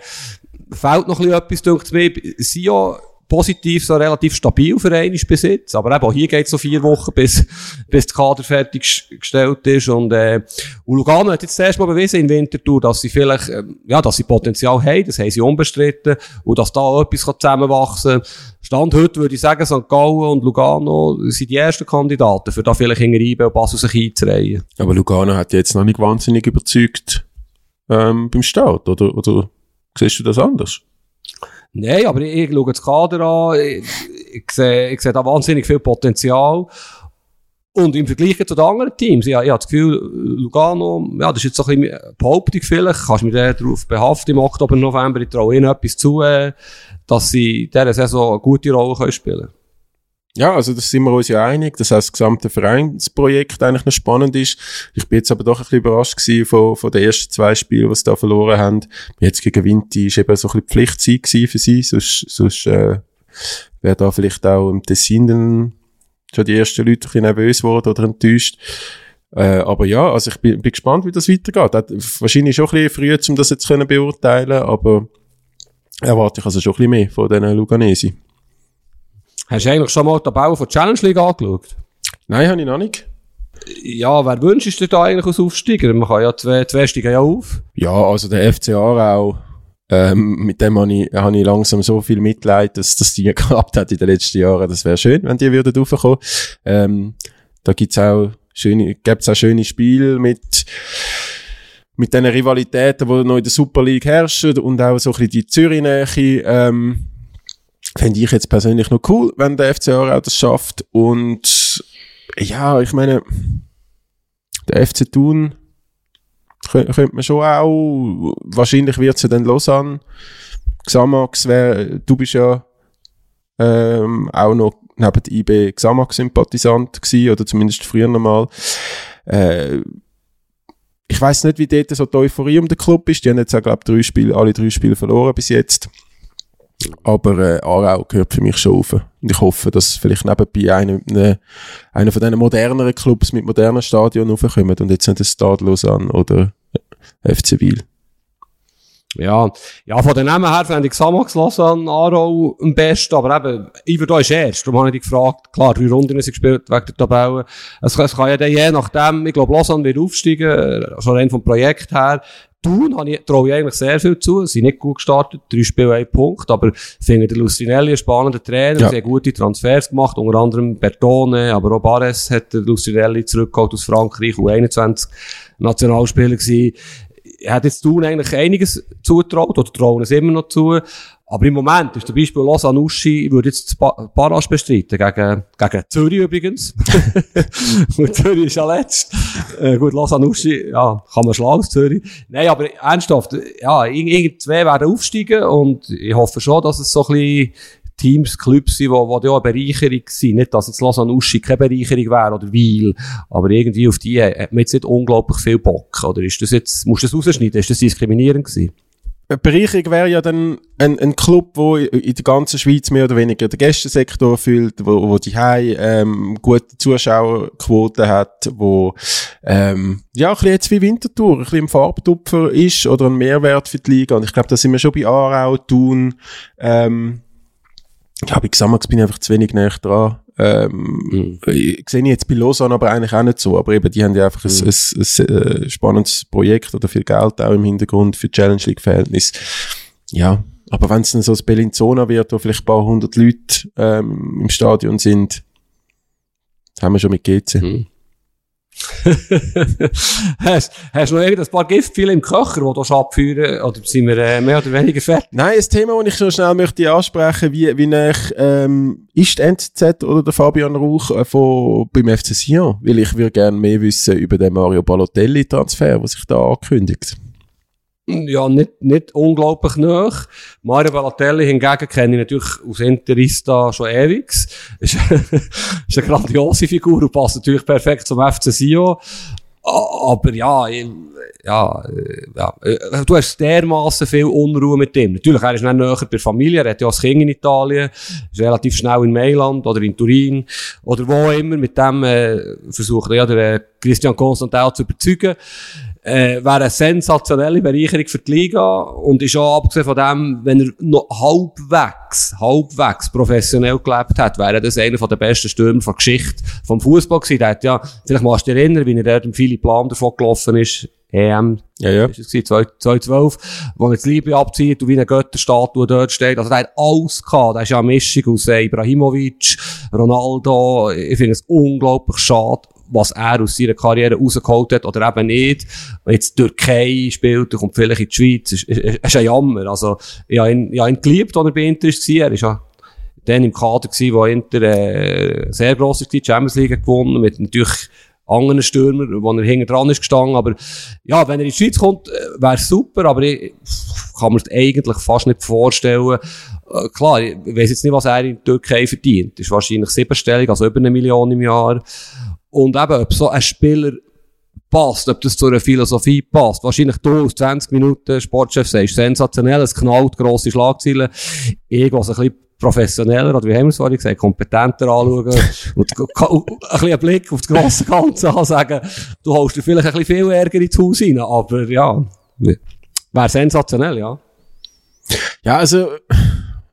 fehlt noch ein bisschen etwas, denkt mir. Sion positiv so relativ stabil für einen bis jetzt. Aber eben auch hier geht es so vier Wochen, bis, bis der Kader fertig gestellt ist. Und, äh, und Lugano hat jetzt zuerst mal bewiesen in Winterthur, dass sie vielleicht, äh, ja, dass sie Potenzial haben, das haben sie unbestritten. Und dass da auch etwas zusammenwachsen kann. Stand heute würde ich sagen, St. Gallen und Lugano sind die ersten Kandidaten, für da vielleicht hinter IB und Basel sich einzureihen. Aber Lugano hat jetzt noch nicht wahnsinnig überzeugt, ähm, beim Start, oder, oder siehst du das anders? Nein, aber ich, ich schaue das Kader an, ich, ich, sehe, ich sehe da wahnsinnig viel Potenzial. Und im Vergleich zu den anderen Teams, ja, ich habe das Gefühl, Lugano, ja, das ist jetzt so ein bisschen Behauptung vielleicht, kannst mich darauf behaften im Oktober, November, ich traue ihnen etwas zu, äh, dass sie in dieser Saison eine gute Rolle spielen können. Ja, also das sind wir uns ja einig, dass das gesamte Vereinsprojekt eigentlich noch spannend ist. Ich bin jetzt aber doch ein bisschen überrascht gewesen von, von den ersten zwei Spielen, die sie da verloren haben. Jetzt gegen Vinti ist eben so ein bisschen Pflichtzeit für sie, sonst, sonst äh, wäre da vielleicht auch im Tessin dann schon die ersten Leute ein bisschen nervös geworden oder enttäuscht. Äh, aber ja, also ich bin, bin gespannt, wie das weitergeht. Hat wahrscheinlich schon ein bisschen früh, um das jetzt können beurteilen, aber erwarte ich also schon ein bisschen mehr von diesen Luganesi. Hast du eigentlich schon mal die Bau von Challenge League angeschaut? Nein, habe ich noch nicht. Ja, wer wünscht dir da eigentlich als Aufsteiger? Man kann ja zwei, zwei steigen ja auf. Ja, also der FC Aarau, ähm, mit dem habe ich, hab ich langsam so viel Mitleid, dass das die gehabt hat in den letzten Jahren. Das wäre schön, wenn die würden raufkommen. Ähm, da gibt's auch schöne, gibt's auch schöne Spiele mit, mit den Rivalitäten, die noch in der Super League herrschen und auch so ein bisschen die Zürich-Nähe, ähm, Fände ich jetzt persönlich noch cool, wenn der FC Aarau das schafft. Und ja, ich meine, der FC Thun könnte, man schon auch, wahrscheinlich wird es ja dann Lausanne. Xamax wäre, du bist ja ähm, auch noch neben der IB Xamax-Sympathisant gewesen, oder zumindest früher nochmal. Äh, ich weiß nicht, wie dort so die Euphorie um den Club ist. Die haben jetzt auch, glaube ich, drei Spiele, alle drei Spiele verloren bis jetzt. Aber äh, Aarau gehört für mich schon auf. Und ich hoffe, dass vielleicht nebenbei einer, eine, einer von diesen moderneren Clubs mit modernen Stadion aufkommt und jetzt nicht ein Stade Lausanne oder FC Wiel. Ja, ja, von den Namen her fände ich Samax Lausanne Aarau am besten, aber eben, Iver ist erst, darum habe ich dich gefragt, klar, drei Runden sind gespielt, wegen der Tabelle. Es, es kann ja dann je nachdem, ich glaube, Lausanne wird aufsteigen, schon rein vom Projekt her, Thun habe ich, traue ich eigentlich sehr viel zu. Sie sind nicht gut gestartet, drei Spiele, ein Punkt, aber ich finde den Lucinelli ein spannender Trainer, ja. sehr gute Transfers gemacht, unter anderem Bertone, aber auch Bares hat der Lucinelli zurückgeholt aus Frankreich, U21 Nationalspieler gewesen. Er hat jetzt Thun eigentlich einiges zutraut, oder trauen es immer noch zu, aber im Moment ist zum Beispiel Lausanne Uschi, ich würde jetzt Barrage bestreiten, gegen, gegen Zürich übrigens. gut, Zürich ist ja letzt. Äh, gut, Lausanne Uschi, ja, kann man schlagen aus Zürich. Nein, aber ernsthaft, ja, irgendwie zwei werden aufsteigen und ich hoffe schon, dass es so ein bisschen Teams, Clubs sind, die, die ja eine Bereicherung sind. Nicht, dass jetzt Lausanne Uschi keine Bereicherung wäre oder Weil, aber irgendwie auf die hat man jetzt nicht unglaublich viel Bock. Oder ist das jetzt, musst du das rausschneiden? Ist das diskriminierend gewesen? Bereicherung wäre ja dann ein, ein Club, wo in der ganzen Schweiz mehr oder weniger den Gästensektor füllt, wo, wo die Hai ähm, gute Zuschauerquote hat, wo ähm, ja ein bisschen jetzt wie Wintertour, ein bisschen im Farbtupfer ist oder ein Mehrwert für die Liga. Und ich glaube, da sind wir schon bei Aarau, Thun. Ähm, ja, bei Xamax bin ich einfach zu wenig näher dran. Ähm, mhm. Sehe ich jetzt bei Lausanne aber eigentlich auch nicht so. Aber eben, die haben ja einfach mhm. ein, ein, ein, ein, spannendes Projekt oder viel Geld auch im Hintergrund für Challenge League Verhältnis. Ja, aber wenn es dann so ein Bellinzona wird, wo vielleicht ein paar hundert Leute ähm, im Stadion sind, haben wir schon mit GC. Mhm. hast, hast du noch irgendein paar Giftpfeile im Köcher, die du abführen oder sind wir äh, mehr oder weniger fertig? Nein, ein Thema, das ich noch schnell möchte ansprechen, wie, wie nach, ähm, ist die NZZ oder der Fabian Rauch äh, von, beim FC Sion? Weil ich würde gerne mehr wissen über den Mario Balotelli-Transfer, der sich da ankündigt. Ja, nicht, nicht unglaublich nach. Mario Balotelli hingegen kenne ich natürlich aus Interista schon ewig. Ist, ist eine grandiose Figur und passt natürlich perfekt zum FC Sio. Aber ja, ja, ja, du hast dermaßen viel Unruhe mit ihm. Natürlich, er ist nicht näher bei Familie, er hat ja als Kind in Italien, ist relativ schnell in Mailand oder in Turin oder wo immer. Mit dem äh, versucht er ja Christian Constantin zu überzeugen. Äh, wäre eine sensationelle Bereicherung für die Liga und ist auch abgesehen von dem, wenn er noch halbwegs, halbwegs professionell gelebt hat, wäre das einer der besten Stürmer der Geschichte vom Fußball gewesen. Der hat ja, vielleicht machst du dich erinnern, wie er dort im Philipp Lahm davon gelaufen ist, EM, Ja, ja. ist es gewesen, 2012, wo er das Liebe abzieht und wie eine Götterstatue dort steht. Also der hat alles gehabt. Der ist ja eine Mischung aus Ibrahimovic, Ronaldo. Ich finde es unglaublich schade, was er aus seiner Karriere rausgeholt hat oder eben nicht. Wenn jetzt Türkei spielt, dann kommt vielleicht in die Schweiz. Ist, ist, ist ein Jammer. Also, ich habe ihn, ich habe ihn geliebt, als er bei Inter war. Er ist ja dann im Kader gewesen, wo Inter äh, sehr gross war, die Champions League gewonnen, mit natürlich anderen Stürmer, wo er hinten dran ist gestanden. Aber ja, wenn er in die Schweiz kommt, äh, wäre super, aber ich kann mir das eigentlich fast nicht vorstellen. Äh, klar, ich weiss jetzt nicht, was er in der Türkei verdient. Ist wahrscheinlich siebenstellig, also über eine Million im Jahr. Und eben, ob so ein Spieler passt, ob das zu einer Philosophie passt. Wahrscheinlich du aus 20 Minuten Sportchef sagst, sensationell, es knallt, grosse Schlagzeilen. Irgendwas ein bisschen professioneller, oder wie haben wir es vorhin gesagt, kompetenter anschauen und ein bisschen einen Blick auf das grosse Ganze haben, sagen, du holst dir vielleicht ein bisschen viel Ärger ins Haus rein, aber ja, wäre sensationell, ja. Ja, also,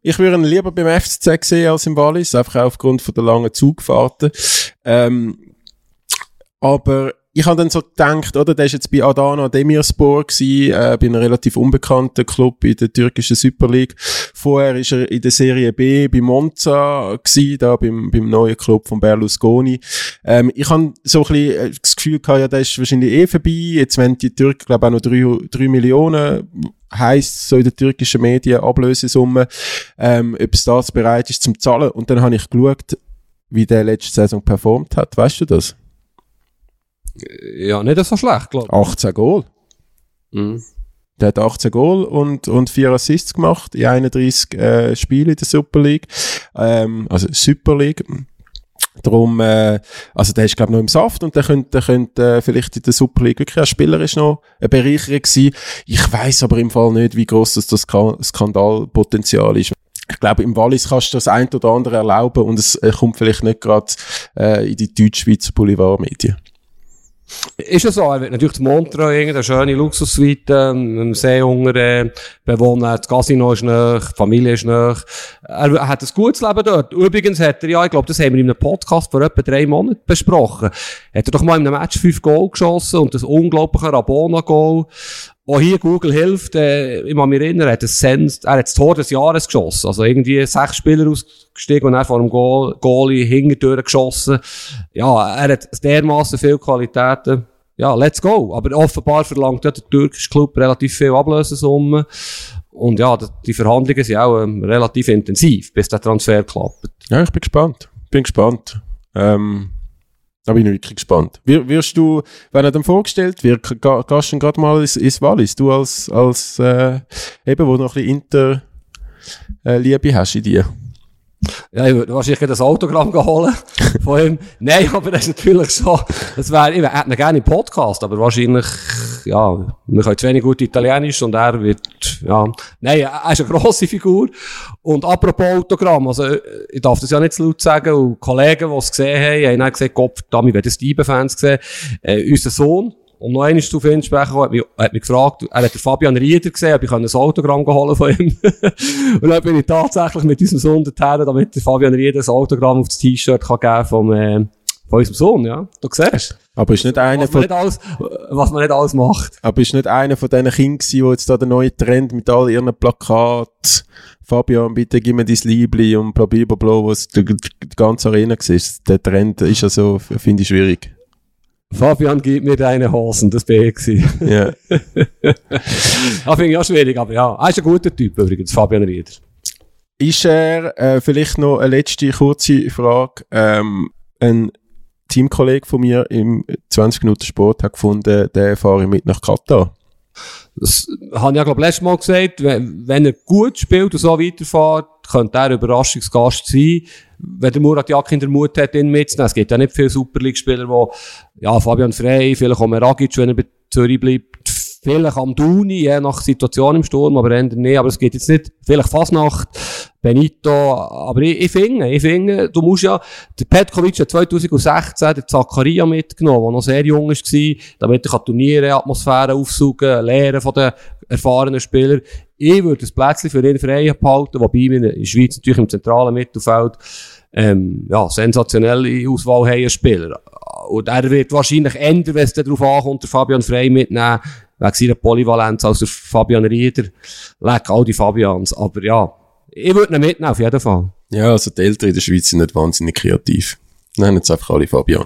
ich würde ihn lieber beim FCZ sehen als im Wallis, einfach aufgrund von der langen Zugfahrten. Ähm, aber ich habe dann so gedacht, oder, der ist jetzt bei Adana Demirspor gewesen, äh, bei einem relativ unbekannten Club in der türkischen Super League. Vorher ist er in der Serie B bei Monza gewesen, da beim, beim neuen Club von Berlusconi. Ähm, ich habe so ein bisschen äh, das Gefühl gehabt, ja, der ist wahrscheinlich eh vorbei. Jetzt wenn die Türken, glaube ich, auch noch drei, drei Millionen heisst so in den türkischen Medien Ablösesumme, ähm, ob es das bereit ist zum Zahlen. Und dann habe ich geschaut, wie der letzte Saison performt hat. Weißt du das? Ja, nicht so schlecht, glaube ich. 18 Goal. Mhm. Der hat 18 Goal und, und 4 Assists gemacht in 31 äh, Spielen in der Super League. Ähm, also Super League. Darum, äh, also der ist glaube noch im Saft und der könnte, der könnte äh, vielleicht in der Super League wirklich als Spieler ist noch eine Bereicherung sein. Ich weiß aber im Fall nicht, wie groß das, das Ska- Skandalpotenzial ist. Ich glaube, im Wallis kannst du das ein oder andere erlauben und es äh, kommt vielleicht nicht gerade äh, in die Deutschschweizer Boulevardmedien. Ist ja so, er wird natürlich zu Montreux irgendeine schöne Luxussuite, ähm, im Seehunger äh, bewohnen, das Casino ist nah, die Familie ist nah. Er hat ein gutes Leben dort. Übrigens hat er, ja, ich glaube, das haben wir in einem Podcast vor etwa drei Monaten besprochen, hat er doch mal in einem Match fünf Goal geschossen und das unglaubliche Rabona-Goal. Auch hier Google hilft, äh, ich kann mich erinnern, er hat, das Sens er hat das Tor des Jahres geschossen. Also irgendwie sechs Spieler ausgestiegen und er vor dem Goal, Goalie hinterdurch geschossen. Ja, er hat dermaßen viele Qualitäten. Ja, let's go. Aber offenbar verlangt ja der türkische Club relativ viel Ablösesumme. Und ja, die- die Verhandlungen sind auch ähm, relativ intensiv, bis der Transfer klappt. Ja, ich bin gespannt. Bin gespannt. Ähm, da bin ich wirklich gespannt. Wir, wirst du, wenn er dann vorgestellt wird, gehst du gerade mal ins, ins Wallis? Du als, als äh, eben, wo du noch ein bisschen Inter äh, hast in dir. Ja, ich würde wahrscheinlich das Autogramm holen von ihm. Nein, aber das ist natürlich so. Das wäre, ich hätte ihn gerne im Podcast, aber wahrscheinlich, ja, wir können zu wenig gut Italienisch und er wird, ja, nein, er ist eine grosse Figur. Und apropos Autogramm, also, ich darf das ja nicht zu laut sagen, und Kollegen, die es gesehen haben, haben dann gesagt, Gott, verdammt, ich werde die Steven-Fans gesehen, äh, unser Sohn, um noch einmal darauf hinzusprechen, hat mich, hat mich gefragt, er hat Fabian Rieder gesehen, ob ich ein Autogramm holen von ihm. und dann bin ich tatsächlich mit unserem Sohn dorthin, damit der Fabian Rieder ein Autogramm auf das T-Shirt kann geben vom, äh, von unserem Sohn, ja. Du siehst, Aber ist nicht einer was man von, nicht alles, was man nicht alles macht. aber ist nicht einer von diesen Kindern gewesen, die jetzt da der neue Trend mit all ihren Plakaten, Fabian, bitte gib mir dein Liebli und bla bla bla, bla was die, die, die ganze Arena war. Der Trend ist ja so, finde ich schwierig. Fabian, gib mir deine Hosen, das bin ich gewesen. Ja. Das finde ich auch schwierig, aber ja. Er ist ein guter Typ übrigens, Fabian Rieder. Ist er, äh, vielleicht noch eine letzte kurze Frage, ähm, ein Teamkollege von mir im 20 Minuten Sport hat gefunden, der fahre ich mit nach Katar. Das habe ich ja, glaube letztes Mal gesagt. Wenn, er gut spielt und so weiterfährt, könnte er ein Überraschungsgast sein. Wenn der Murat Yakin den Mut hat, ihn mitzunehmen. Es gibt ja nicht viele Super League-Spieler, die, ja, Fabian Frey, vielleicht auch Meragic, wenn er bei Zürich bleibt, vielleicht am Duni, je nach Situation im Sturm, aber eher nicht. Aber es geht jetzt nicht, vielleicht Fasnacht, Benito, aber ich, ich finde, ich finde, du musst ja, der Petkovic hat 2016 den Zakaria mitgenommen, der noch sehr jung war, damit er Turniere, Atmosphäre aufsaugen, lernen von den erfahrenen Spielern. Ich würde das Plätzchen für ihn frei behalten, wobei wir in der Schweiz natürlich im zentralen Mittelfeld ähm, ja, sensationelle Auswahl haben Spieler. Und er wird wahrscheinlich ändern, wenn es darauf ankommt, der Fabian Frey mitnehmen, wegen seiner Polyvalenz als der Fabian Rieder. Leck all die Fabians. Aber ja, ich würde ihn mitnehmen, auf jeden Fall. Ja, also die Eltern in der Schweiz sind nicht wahnsinnig kreativ. Nennen jetzt einfach alle Fabian.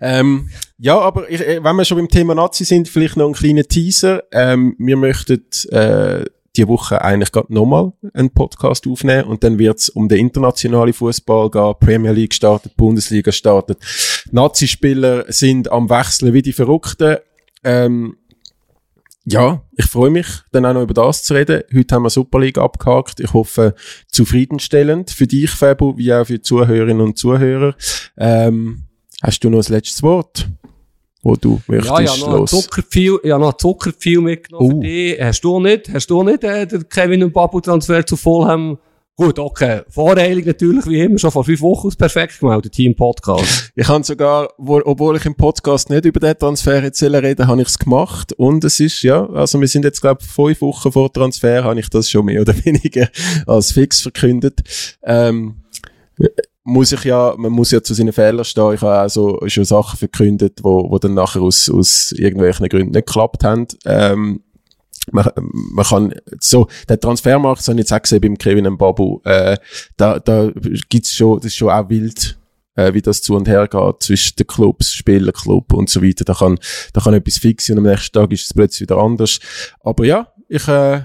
Ähm, ja, aber ich, äh, wenn wir schon beim Thema Nazi sind, vielleicht noch ein kleiner Teaser. Ähm, wir möchten äh, die Woche eigentlich gerade nochmal einen Podcast aufnehmen und dann wird's um den internationalen Fußball gehen. Premier League startet, Bundesliga startet. Nazi-Spieler sind am Wechseln wie die Verrückten. Ähm, ja, ich freue mich, dann auch noch über das zu reden. Heute haben wir Super League abgehakt. Ich hoffe, zufriedenstellend für dich, Fabu, wie auch für die Zuhörerinnen und Zuhörer. Ähm, hast du noch das letzte Wort? wo du möchtest ja, ja, noch Zuckerpfeil, ja, noch Zuckerpfeil mitgenommen uh. für dich. Hast du nicht, hast du nicht äh, den Kevin und Babu Transfer zu Fulham Gut, okay. Voreilig natürlich, wie immer, schon vor fünf Wochen aus perfekt gemeldet, Team Podcast. Ich habe sogar, wo, obwohl ich im Podcast nicht über den Transfer jetzt reden habe ich es gemacht. Und es ist, ja, also wir sind jetzt, glaube ich, fünf Wochen vor Transfer, habe ich das schon mehr oder weniger als fix verkündet. Ähm, muss ich ja, man muss ja zu seinen Fehlern stehen. Ich habe auch so schon Sachen verkündet, wo, wo dann nachher aus, aus irgendwelchen Gründen nicht geklappt haben. Ähm, man, man kann so der Transfermarkt, das habe ich jetzt auch gesehen beim Kevin Mbabu, äh, da, da gibt's schon, das ist schon auch wild, äh, wie das zu und her geht zwischen den Clubs, Spielerclub und so weiter. Da kann, da kann etwas fix sein und am nächsten Tag ist es plötzlich wieder anders. Aber ja, ich, äh,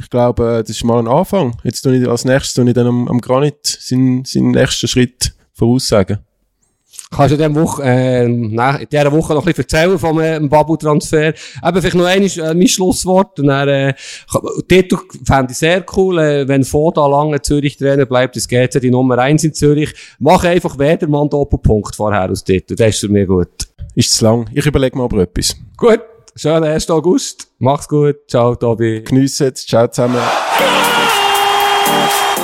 ich glaube, das ist mal ein Anfang. Jetzt tue ich als nächstes tue ich dann am, am Granit seinen, seinen nächsten Schritt voraussagen. Kannst du in, Woche, äh, in dieser Woche noch ein bisschen erzählen vom äh, Babu-Transfer? Eben vielleicht noch einmal äh, mein Schlusswort. Und dann, äh, Titel fände ich sehr cool, äh, wenn Foda lange Zürich-Trainer bleibt, es geht ja die Nummer 1 in Zürich. Mach einfach Wedermann Doppelpunkt vorher aus Titel. Das ist für mich gut. Ist zu lang. Ich überlege mal aber etwas. Gut. Schönen 1. August. Mach's gut. Ciao, Tobi. Geniessen Ciao zusammen.